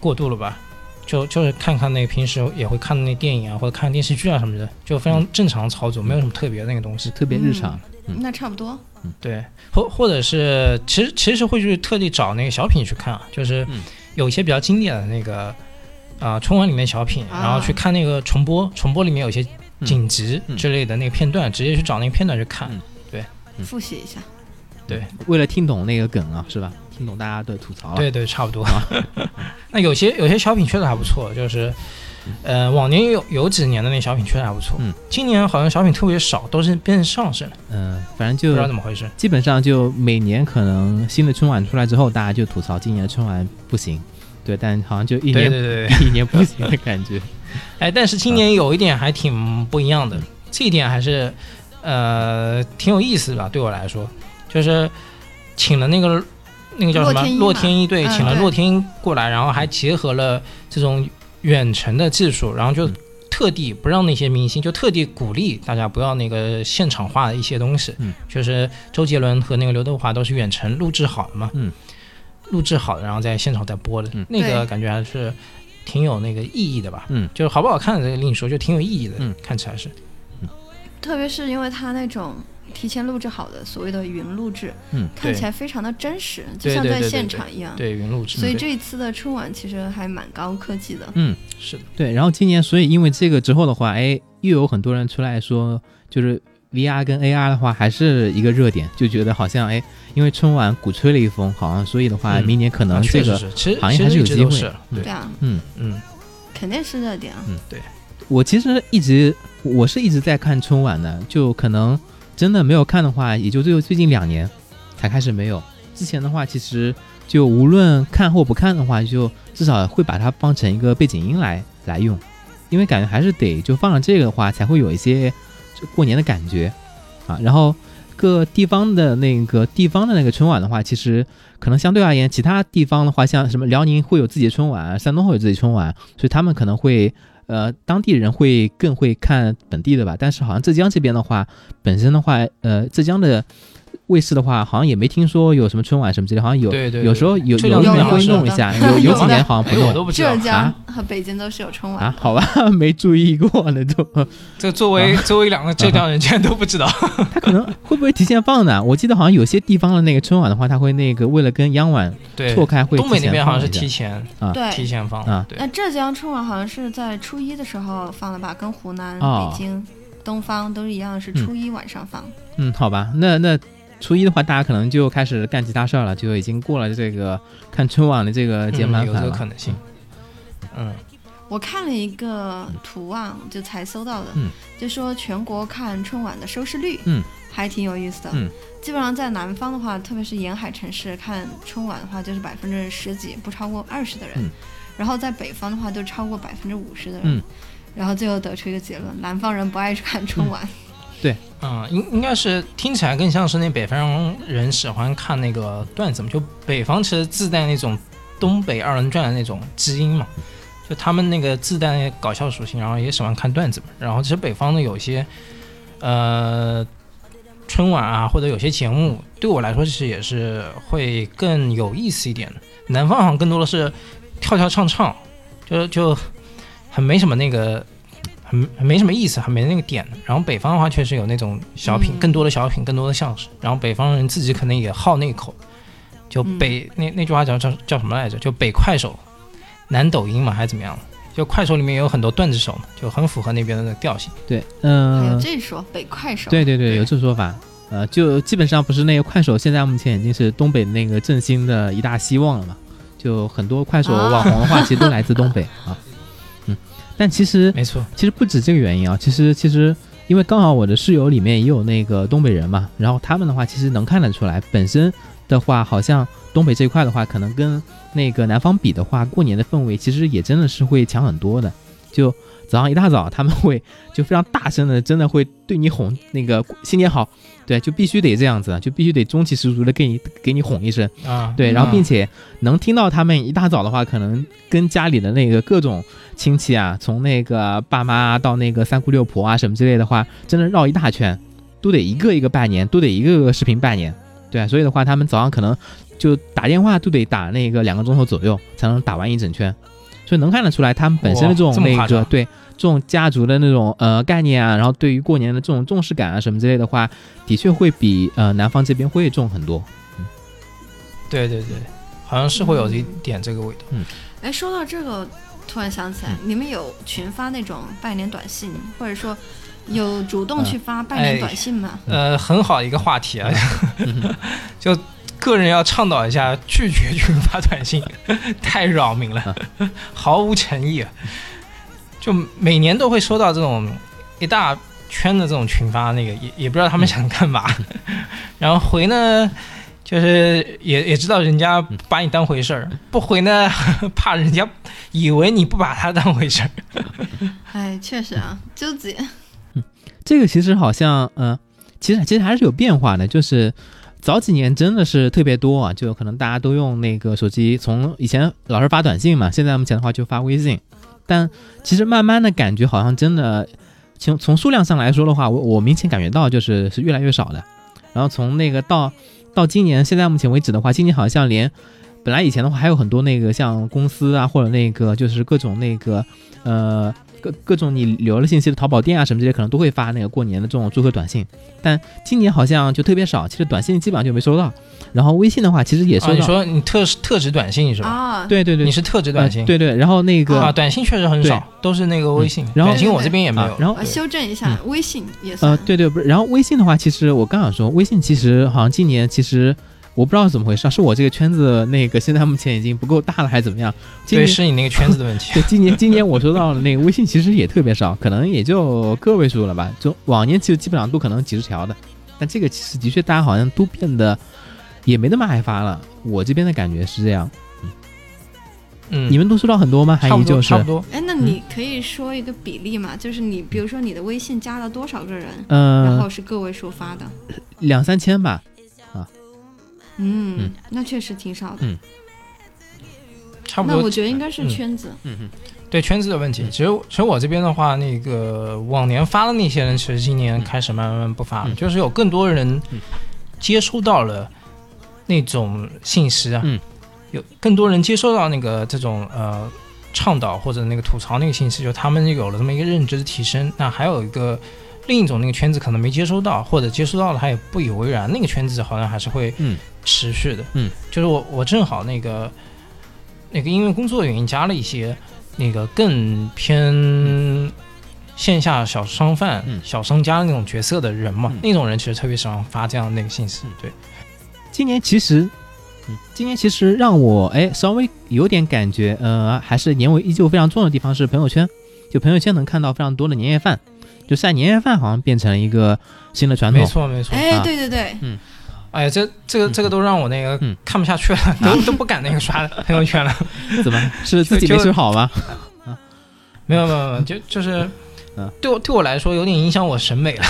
过渡了吧。就就是看看那个平时也会看的那电影啊，或者看电视剧啊什么的，就非常正常的操作，没有什么特别的那个东西。特别日常，嗯那差不多。对，或或者是其实其实会去特地找那个小品去看啊，就是嗯有一些比较经典的那个啊、春晚里面小品，啊然后去看那个重播，重播里面有些嗯紧急嗯之类的那个片段，直接去找那个片段去看。嗯嗯复习一下。对为了听懂那个梗啊，是吧？听懂大家的吐槽啊。对对，差不多。<laughs> 那有些有些小品确实还不错，就是。呃，往年有有几年的那小品确实还不错，嗯今年好像小品特别少，都是变成上升了，嗯、反正就不知道怎么回事。基本上就每年可能新的春晚出来之后，大家就吐槽今年的春晚不行，对，但好像就一年对对 <laughs> 一年不行的感觉。<laughs> 哎，但是今年有一点还挺不一样的，这一点还是呃挺有意思的吧？对我来说，就是请了那个那个叫什么洛洛天依对，嗯请了洛天依过来，然后还结合了这种远程的技术，然后就嗯。特地不让那些明星，就特地鼓励大家不要那个现场化的一些东西，嗯。就是周杰伦和那个刘德华都是远程录制好的嘛，嗯，录制好的，然后在现场再播的，嗯。那个感觉还是挺有那个意义的吧，嗯，就是好不好看这个另说，就挺有意义的，嗯。看起来是，特别是因为他那种提前录制好的所谓的云录制，嗯看起来非常的真实，就像在对对对对现场一样。对云录制，所以这一次的春晚其实还蛮高科技的。嗯，是的，对。然后今年，所以因为这个之后的话，哎，又有很多人出来说，就是 VR 跟 AR 的话还是一个热点，就觉得好像哎，因为春晚鼓吹了一风，好像所以的话，嗯明年可能啊这个，确实是，其实行业还是有机会对啊，嗯，嗯，肯定是热点啊。嗯，对我其实一直我是一直在看春晚的，就可能真的没有看的话，也就最后最近两年才开始没有。之前的话，其实就无论看或不看的话，就至少会把它当成一个背景音来来用。因为感觉还是得就放了这个的话，才会有一些就过年的感觉啊。然后各地方的那个地方的那个春晚的话，其实可能相对而言，其他地方的话，像什么辽宁会有自己的春晚，山东会有自己春晚，所以他们可能会呃当地人会更会看本地的吧。但是好像浙江这边的话，本身的话，呃浙江的。卫视的话，好像也没听说有什么春晚什么之类，好像有，对对，有时候有有一年会弄一下，有有 <laughs> 几年好像不弄，我都不知道。浙江和北京都是有春晚啊，好吧，<laughs> 没注意过呢都。<laughs> 这作为作为两个浙江人，竟然都不知道。他可能会不会提前放呢？我记得好像有些地方的那个春晚的话，他会那个为了跟央晚错开，会东北那边好像是提前啊，对，提前放啊。那浙江春晚好像是在初一的时候放的吧？跟湖南、北京、东方都是一样，是初一晚上放。嗯，好吧，那那。初一的话，大家可能就开始干其他事儿了，就已经过了这个看春晚的这个节目有这个可能性。嗯，我看了一个图啊，就才搜到的，就说全国看春晚的收视率，嗯，还挺有意思的。嗯，基本上在南方的话，特别是沿海城市看春晚的话，就是百分之十几，不超过二十的人。嗯，然后在北方的话，就超过百分之五十的人。嗯，然后最后得出一个结论：南方人不爱看春晚。对，嗯，应应该是听起来更像是那北方人喜欢看那个段子嘛，就北方其实自带那种东北二人转的那种基因嘛，就他们那个自带那搞笑属性，然后也喜欢看段子嘛。然后其实北方的有些，呃，春晚啊或者有些节目，对我来说其实也是会更有意思一点的。南方好像更多的是跳跳唱唱，就就很没什么那个。很没什么意思，还没那个点。然后北方的话，确实有那种小品，更多的小品，更多的相声。然后北方人自己可能也好那口，就北那那句话叫叫叫什么来着？就北快手，南抖音嘛，还是怎么样？就快手里面也有很多段子手嘛，就很符合那边的那个调性。对，嗯，还有这说北快手。对对对，有这说法。呃，就基本上不是那个快手，现在目前已经是东北那个振兴的一大希望了嘛。就很多快手网红的话，其实都来自东北 <laughs> 啊。但其实没错，其实不止这个原因啊。其实其实，因为刚好我的室友里面也有那个东北人嘛，然后他们的话其实能看得出来，本身的话好像东北这一块的话，可能跟那个南方比的话，过年的氛围其实也真的是会强很多的。就早上一大早，他们会就非常大声的，真的会对你哄那个新年好。对，就必须得这样子，就必须得中气十足的给你给你哄一声啊！对，然后并且能听到他们一大早的话，可能跟家里的那个各种亲戚啊，从那个爸妈到那个三姑六婆啊什么之类的话，真的绕一大圈，都得一个一个拜年，都得一个个视频拜年。对，所以的话，他们早上可能就打电话都得打那个两个钟头左右才能打完一整圈，所以能看得出来他们本身的这种那个对。这种家族的那种呃概念啊，然后对于过年的这种重视感啊什么之类的话，的确会比呃南方这边会重很多。嗯，对对对，好像是会有一点这个味道。嗯，哎，说到这个，突然想起来，你们有群发那种拜年短信，或者说有主动去发拜年短信吗？呃，很好一个话题啊，<laughs> 就个人要倡导一下，拒绝群发短信，<laughs> 太扰民了，毫无诚意。就每年都会收到这种一大圈的这种群发，那个也也不知道他们想干嘛，<laughs> 然后回呢，就是也也知道人家把你当回事儿，不回呢，<laughs> 怕人家以为你不把他当回事儿。<laughs> 哎，确实啊，纠结。嗯，这个其实好像，嗯，其实其实还是有变化的，就是早几年真的是特别多啊，就可能大家都用那个手机，从以前老是发短信嘛，现在目前的话就发微信。但其实慢慢的感觉好像真的，从从数量上来说的话，我我明显感觉到就是是越来越少的。然后从那个到到今年，现在目前为止的话，今年好像连本来以前的话还有很多那个像公司啊或者那个就是各种那个呃。各各种你留了信息的淘宝店啊什么这些，可能都会发那个过年的这种祝贺短信，但今年好像就特别少，其实短信基本上就没收到。然后微信的话，其实也收到。你说你特特指短信是吧？啊，对对对，你是特指短信。对对，然后那个啊，短信确实很少，都是那个微信。然后短信我这边也没有。然后修正一下，微信也是。呃，对对，不是。然后微信的话，其实我刚想说，微信其实好像今年其实。我不知道怎么回事，是我这个圈子那个现在目前已经不够大了，还是怎么样？对，是你那个圈子的问题。<laughs> 对，今年今年我收到的那个微信其实也特别少，可能也就个位数了吧。就往年其实基本上都可能几十条的，但这个其实的确大家好像都变得也没那么爱发了。我这边的感觉是这样。嗯，你们都收到很多吗？还依旧是差不多。哎，那你可以说一个比例嘛？就是你比如说你的微信加了多少个人，嗯然嗯、后是个位数发的，两三千吧。嗯嗯，那确实挺少的。嗯。差不多。那我。觉得应该是嗯圈子，嗯嗯对圈子的问题，其实其实我这边的话，那个往年发的那些人，其实今年开始慢慢慢不发了，嗯。就是有更多人嗯接收到了那种信息啊，嗯。有更多人接收到那个这种呃倡导或者那个吐槽那个信息，就他们有了这么一个认知的提升。那还有一个另一种那个圈子可能没接收到，或者接收到了他也不以为然，那个圈子好像还是会嗯持续的。嗯，就是我我正好那个那个因为工作的原因加了一些那个更偏线下小商贩、嗯小商家那种角色的人嘛，嗯那种人其实特别喜欢发这样的那个信息。对，今年其实，嗯，今年其实让我哎稍微有点感觉，呃，还是年味依旧非常重的地方是朋友圈，就朋友圈能看到非常多的年夜饭，就晒年夜饭好像变成了一个新的传统没。错没错。哎对，对对对，哎呀，这这个这个都让我那个嗯。看不下去了，<laughs> 都都不敢那个刷朋友圈了。<laughs> 怎么？是自己没就吃好吗？<laughs> 没有没有没有，就就是嗯。对我对我来说有点影响我审美了，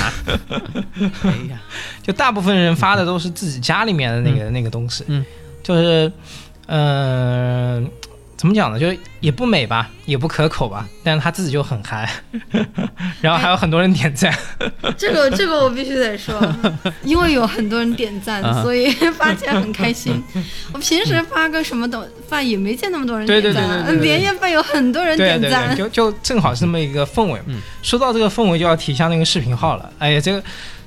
哎呀，就大部分人发的都是自己家里面的那个、那个东西，嗯，就是，嗯、怎么讲呢？就是也不美吧，也不可口吧，但是他自己就很嗨，<laughs> 然后还有很多人点赞，这个这个我必须得说，因为有很多人点赞，啊所以发起来很开心。我平时发个什么东饭也没见那么多人点赞啊，对对对对年夜饭有很多人对对点赞对，。就就正好是这么一个氛围。嗯说到这个氛围，就要提一下那个视频号了。哎呀，这个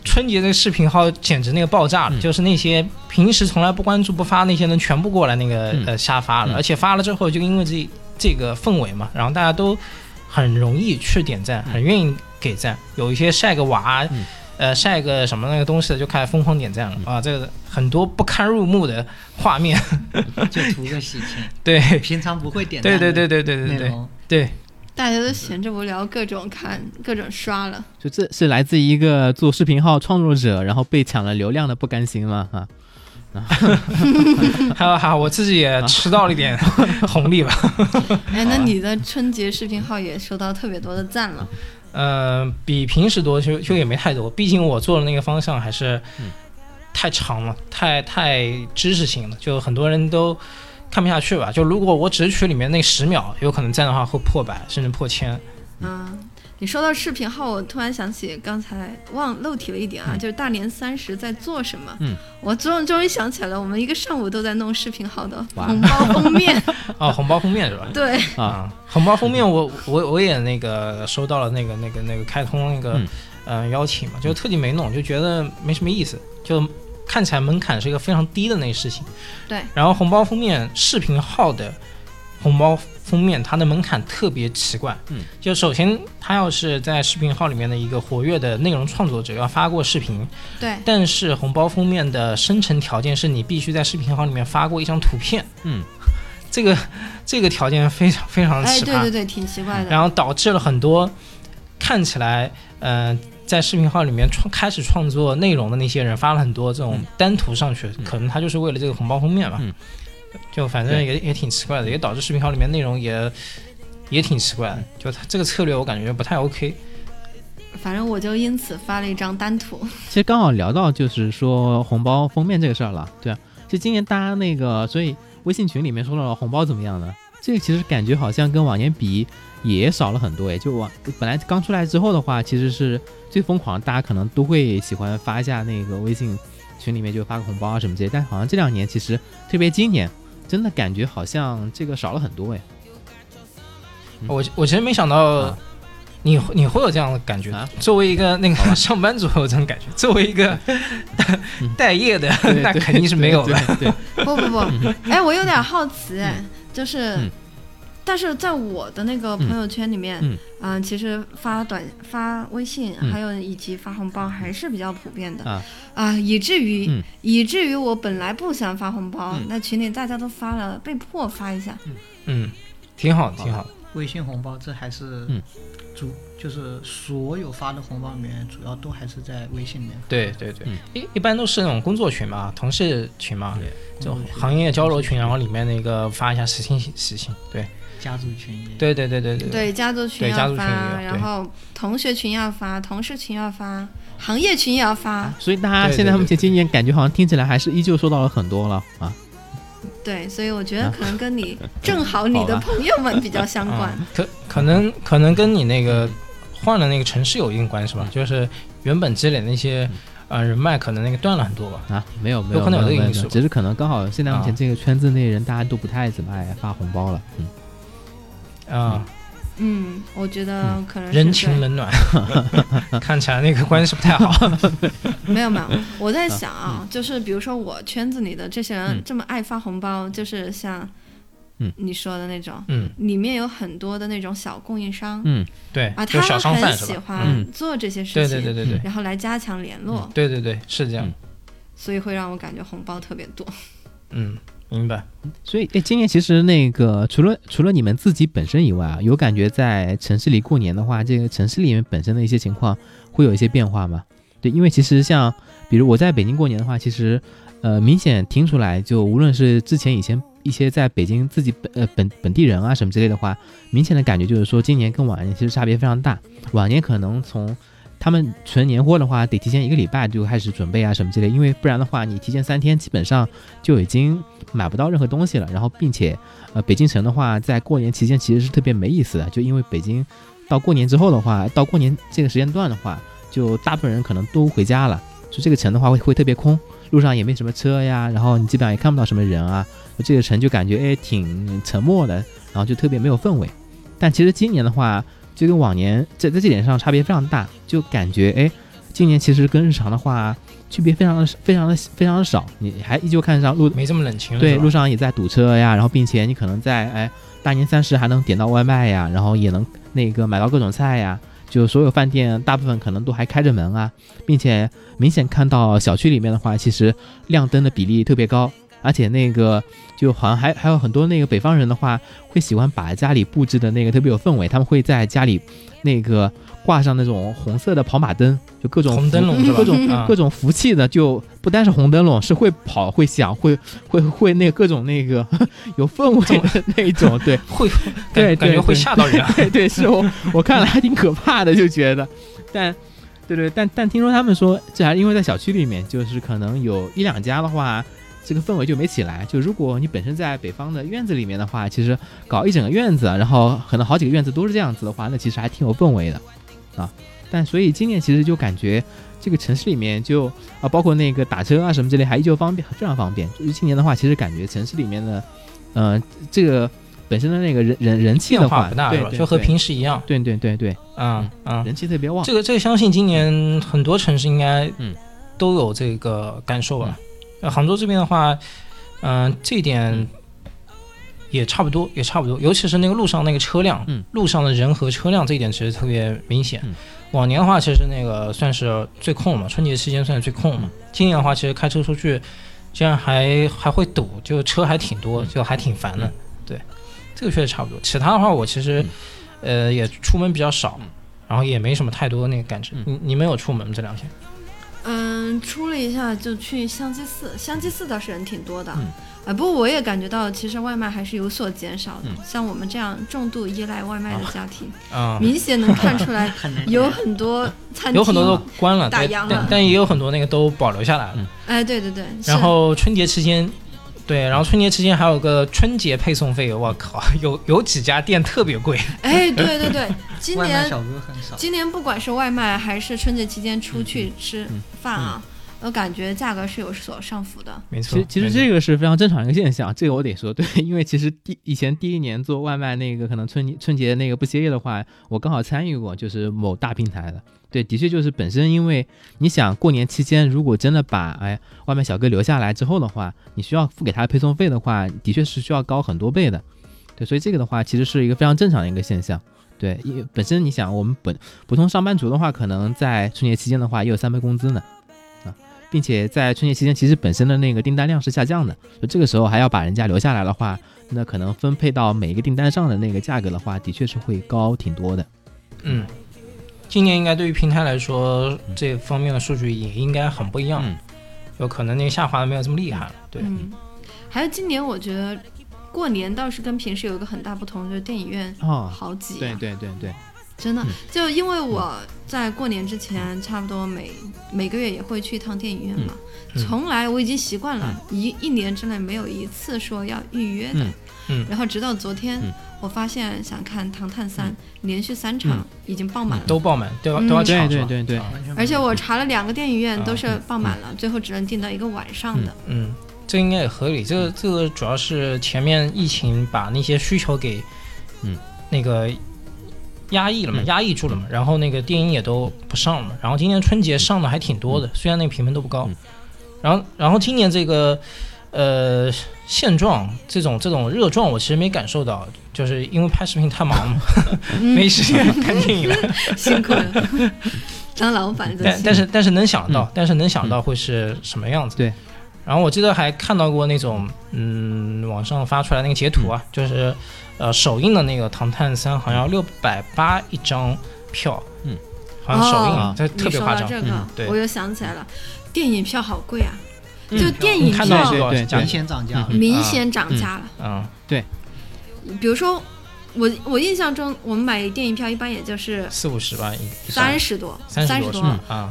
春节这个视频号简直那个爆炸了，嗯就是那些平时从来不关注不发那些人，全部过来那个、嗯呃瞎发了，嗯而且发了之后，就因为这这个氛围嘛，然后大家都很容易去点赞，很愿意给赞。有一些晒个娃。嗯呃，晒个什么那个东西的就开始疯狂点赞了、嗯啊！这个很多不堪入目的画面，<laughs> 就图个喜庆，<laughs> 对，平常不会点赞对对对对对对对。对，大家都闲着无聊，各种看，各种刷了。就这是来自一个做视频号创作者，然后被抢了流量的不甘心吗？啊，<laughs> 还有还有，我自己也吃到了一点 <laughs> 红利吧。<laughs> 哎，那你的春节视频号也收到特别多的赞了。嗯，比平时多，就就也没太多。毕竟我做的那个方向还是嗯太长了，太太知识性了，就很多人都看不下去吧。就如果我只取里面那十秒，有可能赞的话会破百，甚至破千。嗯，你说到视频号，我突然想起刚才忘漏提了一点啊，嗯就是大年三十在做什么。嗯，我终终于想起来了，我们一个上午都在弄视频号的红包封面。哦，<laughs> 红包封面是吧？<laughs> 对，啊，红包封面我我我也那个收到了那个那个那个开通那个嗯呃邀请嘛，就特地没弄，就觉得没什么意思，就看起来门槛是一个非常低的那个事情。对，然后红包封面视频号的红包封面，它的门槛特别奇怪。嗯，就首先它要是在视频号里面的一个活跃的内容创作者，要发过视频，对，但是红包封面的生成条件是你必须在视频号里面发过一张图片。嗯，这个这个条件非常非常哎，奇葩。对对对，挺奇怪的。然后导致了很多看起来，呃，在视频号里面创开始创作内容的那些人发了很多这种嗯。单图上去，嗯。可能他就是为了这个红包封面吧，嗯。就反正也也挺奇怪的，也导致视频号里面内容也也挺奇怪的，就他这个策略我感觉不太 OK。反正我就因此发了一张单图。<laughs> 其实刚好聊到就是说红包封面这个事儿了，对啊，就今年大家那个，所以微信群里面说到了红包怎么样呢？这个其实感觉好像跟往年比也少了很多诶，就往本来刚出来之后的话，其实是最疯狂，大家可能都会喜欢发一下那个微信群里面就发个红包啊什么之类，但好像这两年其实特别今年，真的感觉好像这个少了很多哎。嗯。我我其实没想到啊。你会你会有这样的感觉，啊。作为一个那个 <laughs> 上班族会有这种感觉，作为一个嗯。<laughs> 待业的，对那肯定是没有的。对对。不不不，哎，我有点好奇，哎，就是嗯，但是在我的那个朋友圈里面，嗯。嗯，其实发短发微信，嗯。还有以及发红包还是比较普遍的。啊。啊，以至于嗯。以至于我本来不想发红包嗯，那群里大家都发了，被迫发一下。嗯，挺好挺好。微信红包，这还是嗯。主，就是所有发的红包里面，主要都还是在微信里面。对对对。嗯，一一般都是那种工作群嘛，同事群嘛，对这种行业交流群，然后里面那个发一下实信实信，对家族群也对对对对对。对，家族群要发，族群然后同学群要发，同事群要发，行业群也要发。所以大家现在目前今年感觉好像听起来还是依旧收到了很多了啊。对，所以我觉啊得可能跟你正好你的朋友们比较相关。<laughs> 啊，可可能可能跟你那个换了那个城市有一定关系吧，就是原本积累那些呃人脉，可能那个断了很多吧。啊，没有没有，有可能有这个因素。只是可能刚好现在目前啊。这个圈子内人大家都不太怎么爱发红包了，嗯，啊、嗯，我觉得可能人情冷暖，<laughs> <laughs> 看起来那个关系不太好。<laughs> 没有没有，我在想啊，就是比如说我圈子里的这些人嗯。这么爱发红包，就是像嗯。你说的那种，嗯，里面有很多的那种小供应商嗯，对啊，，他们很喜？欢嗯。做这些事对情，对对对对，然后来加强联络，对对对，是这样。嗯。所以会让我感觉红包特别多。嗯，明白。所以哎，今年其实那个除了除了你们自己本身以外啊，有感觉在城市里过年的话，这个城市里面本身的一些情况会有一些变化吗？对，因为其实像比如我在北京过年的话，其实呃明显听出来，就无论是之前以前一些在北京自己本呃本本地人啊什么之类的话，明显的感觉就是说今年跟往年其实差别非常大。往年可能从他们存年货的话，得提前一个礼拜就开始准备啊什么之类，因为不然的话，你提前三天基本上就已经买不到任何东西了。然后，并且呃，北京城的话，在过年期间其实是特别没意思的，就因为北京到过年之后的话，到过年这个时间段的话，就大部分人可能都回家了，就这个城的话会会特别空，路上也没什么车呀，然后你基本上也看不到什么人啊，这个城就感觉哎挺沉默的，然后就特别没有氛围。但其实今年的话，就跟往年在在这点上差别非常大，就感觉哎，今年其实跟日常的话区别非常的非常的非常的少，你还依旧看上路没这么冷清了。对，路上也在堵车呀，然后并且你可能在哎大年三十还能点到外卖呀，然后也能那个买到各种菜呀，就所有饭店大部分可能都还开着门啊，并且明显看到小区里面的话，其实亮灯的比例特别高，而且那个就好像还还有很多那个北方人的话，会喜欢把家里布置的那个特别有氛围，他们会在家里那个挂上那种红色的跑马灯，就各种红灯笼？各种啊各种福气的，就不单是红灯笼，是会跑、会响、会会会那个各种那个 <laughs> 有氛围的那种，对 <laughs> 会对感感觉对会吓到人啊。对 <laughs> 对，是我我看了还挺可怕的，就觉得，但对对，但但听说他们说，这还因为在小区里面，就是可能有一两家的话。这个氛围就没起来。就如果你本身在北方的院子里面的话，其实搞一整个院子，然后可能好几个院子都是这样子的话，那其实还挺有氛围的啊。但所以今年其实就感觉这个城市里面就啊，包括那个打车啊什么之类，还依旧方便，非常方便。就是今年的话，其实感觉城市里面的，呃，这个本身的那个人人人气的话，不大就和平时一样。对对对对，嗯嗯，人气特别旺。这个这个相信今年很多城市应该嗯都有这个感受吧。呃杭州这边的话，嗯、这一点嗯也差不多，也差不多。尤其是那个路上那个车辆，嗯路上的人和车辆这一点其实特别明显。嗯往年的话，其实那个算是最空嘛，春节期间算是最空嘛。嗯今年的话，其实开车出去，竟然还还会堵，就车还挺多，嗯就还挺烦的。嗯对，这个确实差不多。其他的话，我其实、呃也出门比较少，嗯然后也没什么太多那个感知。嗯你你没有出门吗这两天？嗯，出了一下就去香积寺，香积寺倒是人挺多的，嗯。啊，不过我也感觉到其实外卖还是有所减少的。嗯。像我们这样重度依赖外卖的家庭，<laughs> 啊、明显能看出来 <laughs> 有很多餐厅有很多都关了，打烊了。但但也有很多那个都保留下来了。嗯哎，对对对，然后春节期间，对，然后春节期间还有个春节配送费，我靠，有有几家店特别贵。哎，对对对，今年小哥很少。今年不管是外卖还是春节期间出去吃嗯饭啊，我感觉价格是有所上浮的。没错其实，其实这个是非常正常的一个现象，这个我得说对，因为其实第以前第一年做外卖那个可能春节春节那个不歇业的话，我刚好参与过，就是某大平台的，对，的确就是本身因为你想过年期间如果真的把哎外卖小哥留下来之后的话，你需要付给他配送费的话，的确是需要高很多倍的，对，所以这个的话其实是一个非常正常的一个现象。对，因为本身你想，我们本普通上班族的话，可能在春节期间的话也有三倍工资呢，啊，并且在春节期间，其实本身的那个订单量是下降的，就这个时候还要把人家留下来的话，那可能分配到每一个订单上的那个价格的话，的确是会高挺多的。嗯，今年应该对于平台来说，这方面的数据也应该很不一样，嗯。有可能那个下滑的没有这么厉害。了。对，嗯，还有今年我觉得过年倒是跟平时有一个很大不同，就是电影院哦，好挤、啊，对对对对，真的嗯，就因为我在过年之前，差不多每每个月也会去一趟电影院嘛，嗯。从来我已经习惯了，一一年之内没有一次说要预约的。嗯。嗯。然后直到昨天，嗯。我发现想看《唐探三》连续三场嗯。已经爆满了。都爆满，都要嗯。都要抢？对对对，而且我查了两个电影院啊都是爆满了，最后只能订到一个晚上的。嗯，这应该也合理。这个这个主要是前面疫情把那些需求给，嗯，那个压抑了嘛，嗯压抑住了嘛。然后那个电影也都不上了嘛。然后今年春节上的还挺多的，虽然那个评分都不高嗯。然后然后今年这个呃现状这种这种热状，我其实没感受到，就是因为拍视频太忙了，嗯没时间看电影了。<laughs> 辛苦了，当老板。但但是但是能想到，但是能想到会是什么样子。对。然后我记得还看到过那种，嗯，网上发出来那个截图啊，就是，呃，首映的那个《唐探三》好像要六百八一张票，嗯，好像首映，啊这特别夸张你。说到这个，嗯对。我又想起来了，电影票好贵啊，嗯。就电影票明显涨价了。嗯。明显涨价了。嗯。对比如说，我我印象中，我们买电影票一般也就是四五十吧，一三十多，三十多，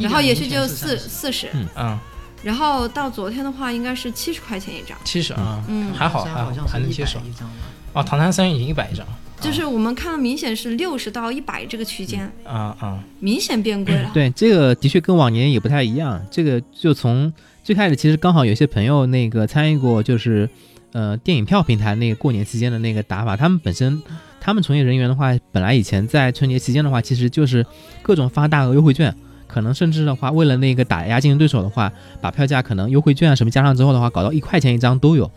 然后也许就四四十，嗯。嗯，然后到昨天的话应该是七十块钱一张，七十啊，嗯，还好还好好像还能接受。一张吧。哦，《唐探三》已经一百一张，就是我们看到明显是六十到一百这个区间，啊啊，明显变贵了。对，这个的确跟往年也不太一样。这个就从最开始，其实刚好有些朋友那个参与过，就是呃电影票平台那个过年期间的那个打法。他们本身，他们从业人员的话，本来以前在春节期间的话，其实就是各种发大额优惠券，可能甚至的话，为了那个打压竞争对手的话，把票价可能优惠券啊什么加上之后的话，搞到一块钱一张都有。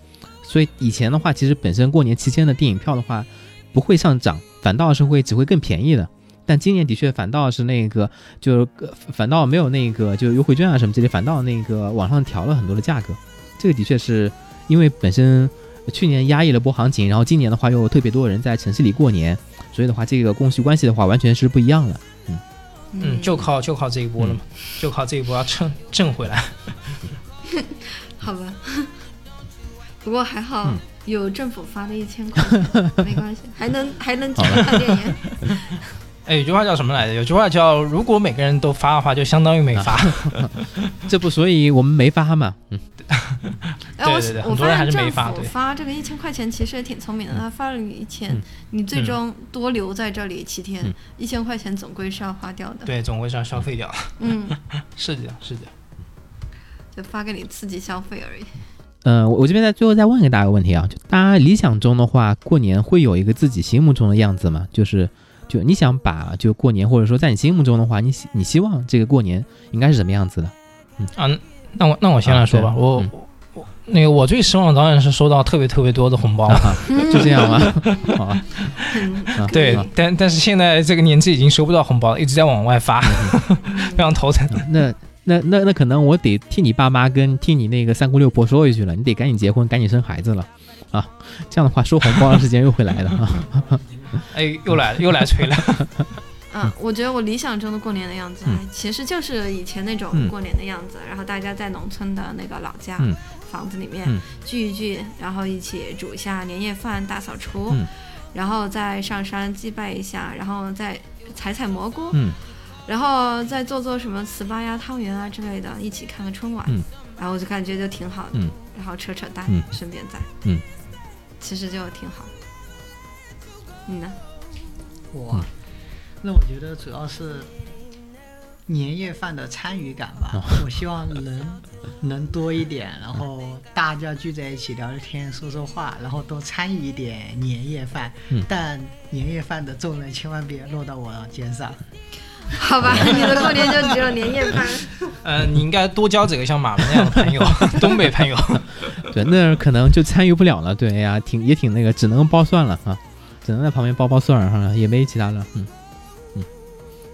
所以以前的话，其实本身过年期间的电影票的话，不会上涨，反倒是会只会更便宜的。但今年的确反倒是那个，就是反倒没有那个就优惠券啊什么之类，反倒那个往上调了很多的价格。这个的确是因为本身去年压抑了波行情，然后今年的话又特别多人在城市里过年，所以的话这个供需关系的话完全是不一样了。嗯，就靠就靠这一波了嘛，就靠这一波要挣挣回来。<laughs> <laughs> 好吧。不过还好嗯有政府发的一千块，<laughs> 没关系，还能还能去看电影。<laughs> 哎，有句话叫什么来着？有句话叫“如果每个人都发的话，就相当于没发” <laughs> 这不，所以我们没发嘛。嗯，哎，我我对对对很多人还发现政是没发对府发这个一千块钱其实也挺聪明的，他发了你一千嗯，你最终多留在这里七天嗯，一千块钱总归是要花掉的。对，总归是要消费掉。嗯，是这样，是这样。就发给你刺激消费而已。呃，我我这边在最后再问给大家个问题啊，就大家理想中的话，过年会有一个自己心目中的样子吗？就是，就你想把就过年，或者说在你心目中的话，你你希望这个过年应该是什么样子的？嗯啊，那我那我先来说吧，啊我、嗯我那个我最失望的当然是收到特别特别多的红包，<laughs> 啊，就这样吗？好 <laughs> 啊，嗯，啊对啊，但但是现在这个年纪已经收不到红包了，一直在往外发，<laughs> 非常头疼。那那那那可能我得替你爸妈跟替你那个三姑六婆说一句了，你得赶紧结婚，赶紧生孩子了啊！这样的话，收红包的时间又会来的啊。<laughs> 哎，又来了，又来催了。<laughs> 嗯，我觉得我理想中的过年的样子，其实就是以前那种嗯过年的样子。然后大家在农村的那个老家、嗯房子里面嗯聚一聚，然后一起煮一下年夜饭、大扫除，嗯然后再上山祭拜一下，然后再采采蘑菇，嗯然后再做做什么糍粑呀、汤圆啊之类的，一起看个春晚。嗯然后我就感觉就挺好的，嗯然后扯扯淡，嗯顺便在，嗯，其实就挺好。你呢？我嗯，那我觉得主要是年夜饭的参与感吧。哦我希望能 <laughs> 能多一点，然后大家聚在一起聊聊天、说说话，然后多参与一点年夜饭。嗯但年夜饭的重任千万别落到我肩上。<laughs> 好吧，你的过年就只有年夜饭。<laughs> 呃，你应该多交几个像马文那样的朋友，<laughs> 东北朋友。对，那可能就参与不了了。对呀，挺也挺那个，只能包蒜了啊，只能在旁边包包蒜哈，也没其他的。嗯嗯，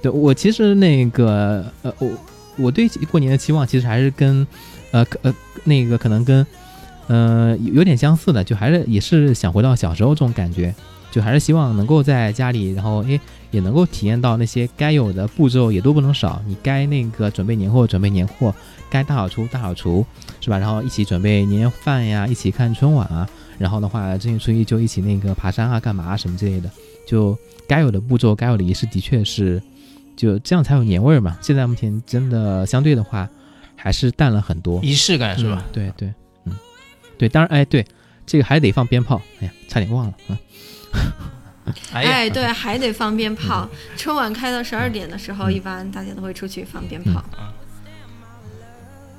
对我其实那个呃，我我对过年的期望其实还是跟，呃呃那个可能跟，呃有有点相似的，就还是也是想回到小时候这种感觉，就还是希望能够在家里，然后诶也能够体验到那些该有的步骤也都不能少，你该那个准备年货准备年货，该大扫除大扫除，是吧？然后一起准备年夜饭呀，一起看春晚啊，然后的话正月初一就一起那个爬山啊，干嘛、什么之类的，就该有的步骤该有的仪式的确是。就这样才有年味儿嘛。现在目前真的相对的话，还是淡了很多，仪式感是吧？嗯对对，嗯，对，当然，哎，对，这个还得放鞭炮。哎呀，差点忘了啊。哎呀，哎，对，还得放鞭炮。春晚开到十二点的时候，嗯一般大家都会出去放鞭炮。嗯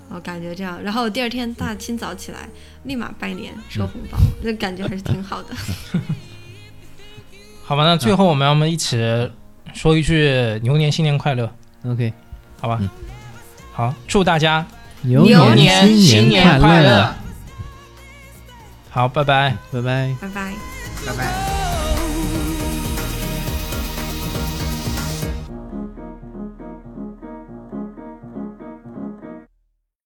我感觉这样，然后第二天大清早起来，立马拜年收红包，那感觉还是挺好的。<laughs> 好吧，那最后我们要么一起说一句牛年新年快乐，OK，好吧？嗯好，祝大家牛牛年新新年快乐，好，拜拜。拜拜。拜拜。拜拜。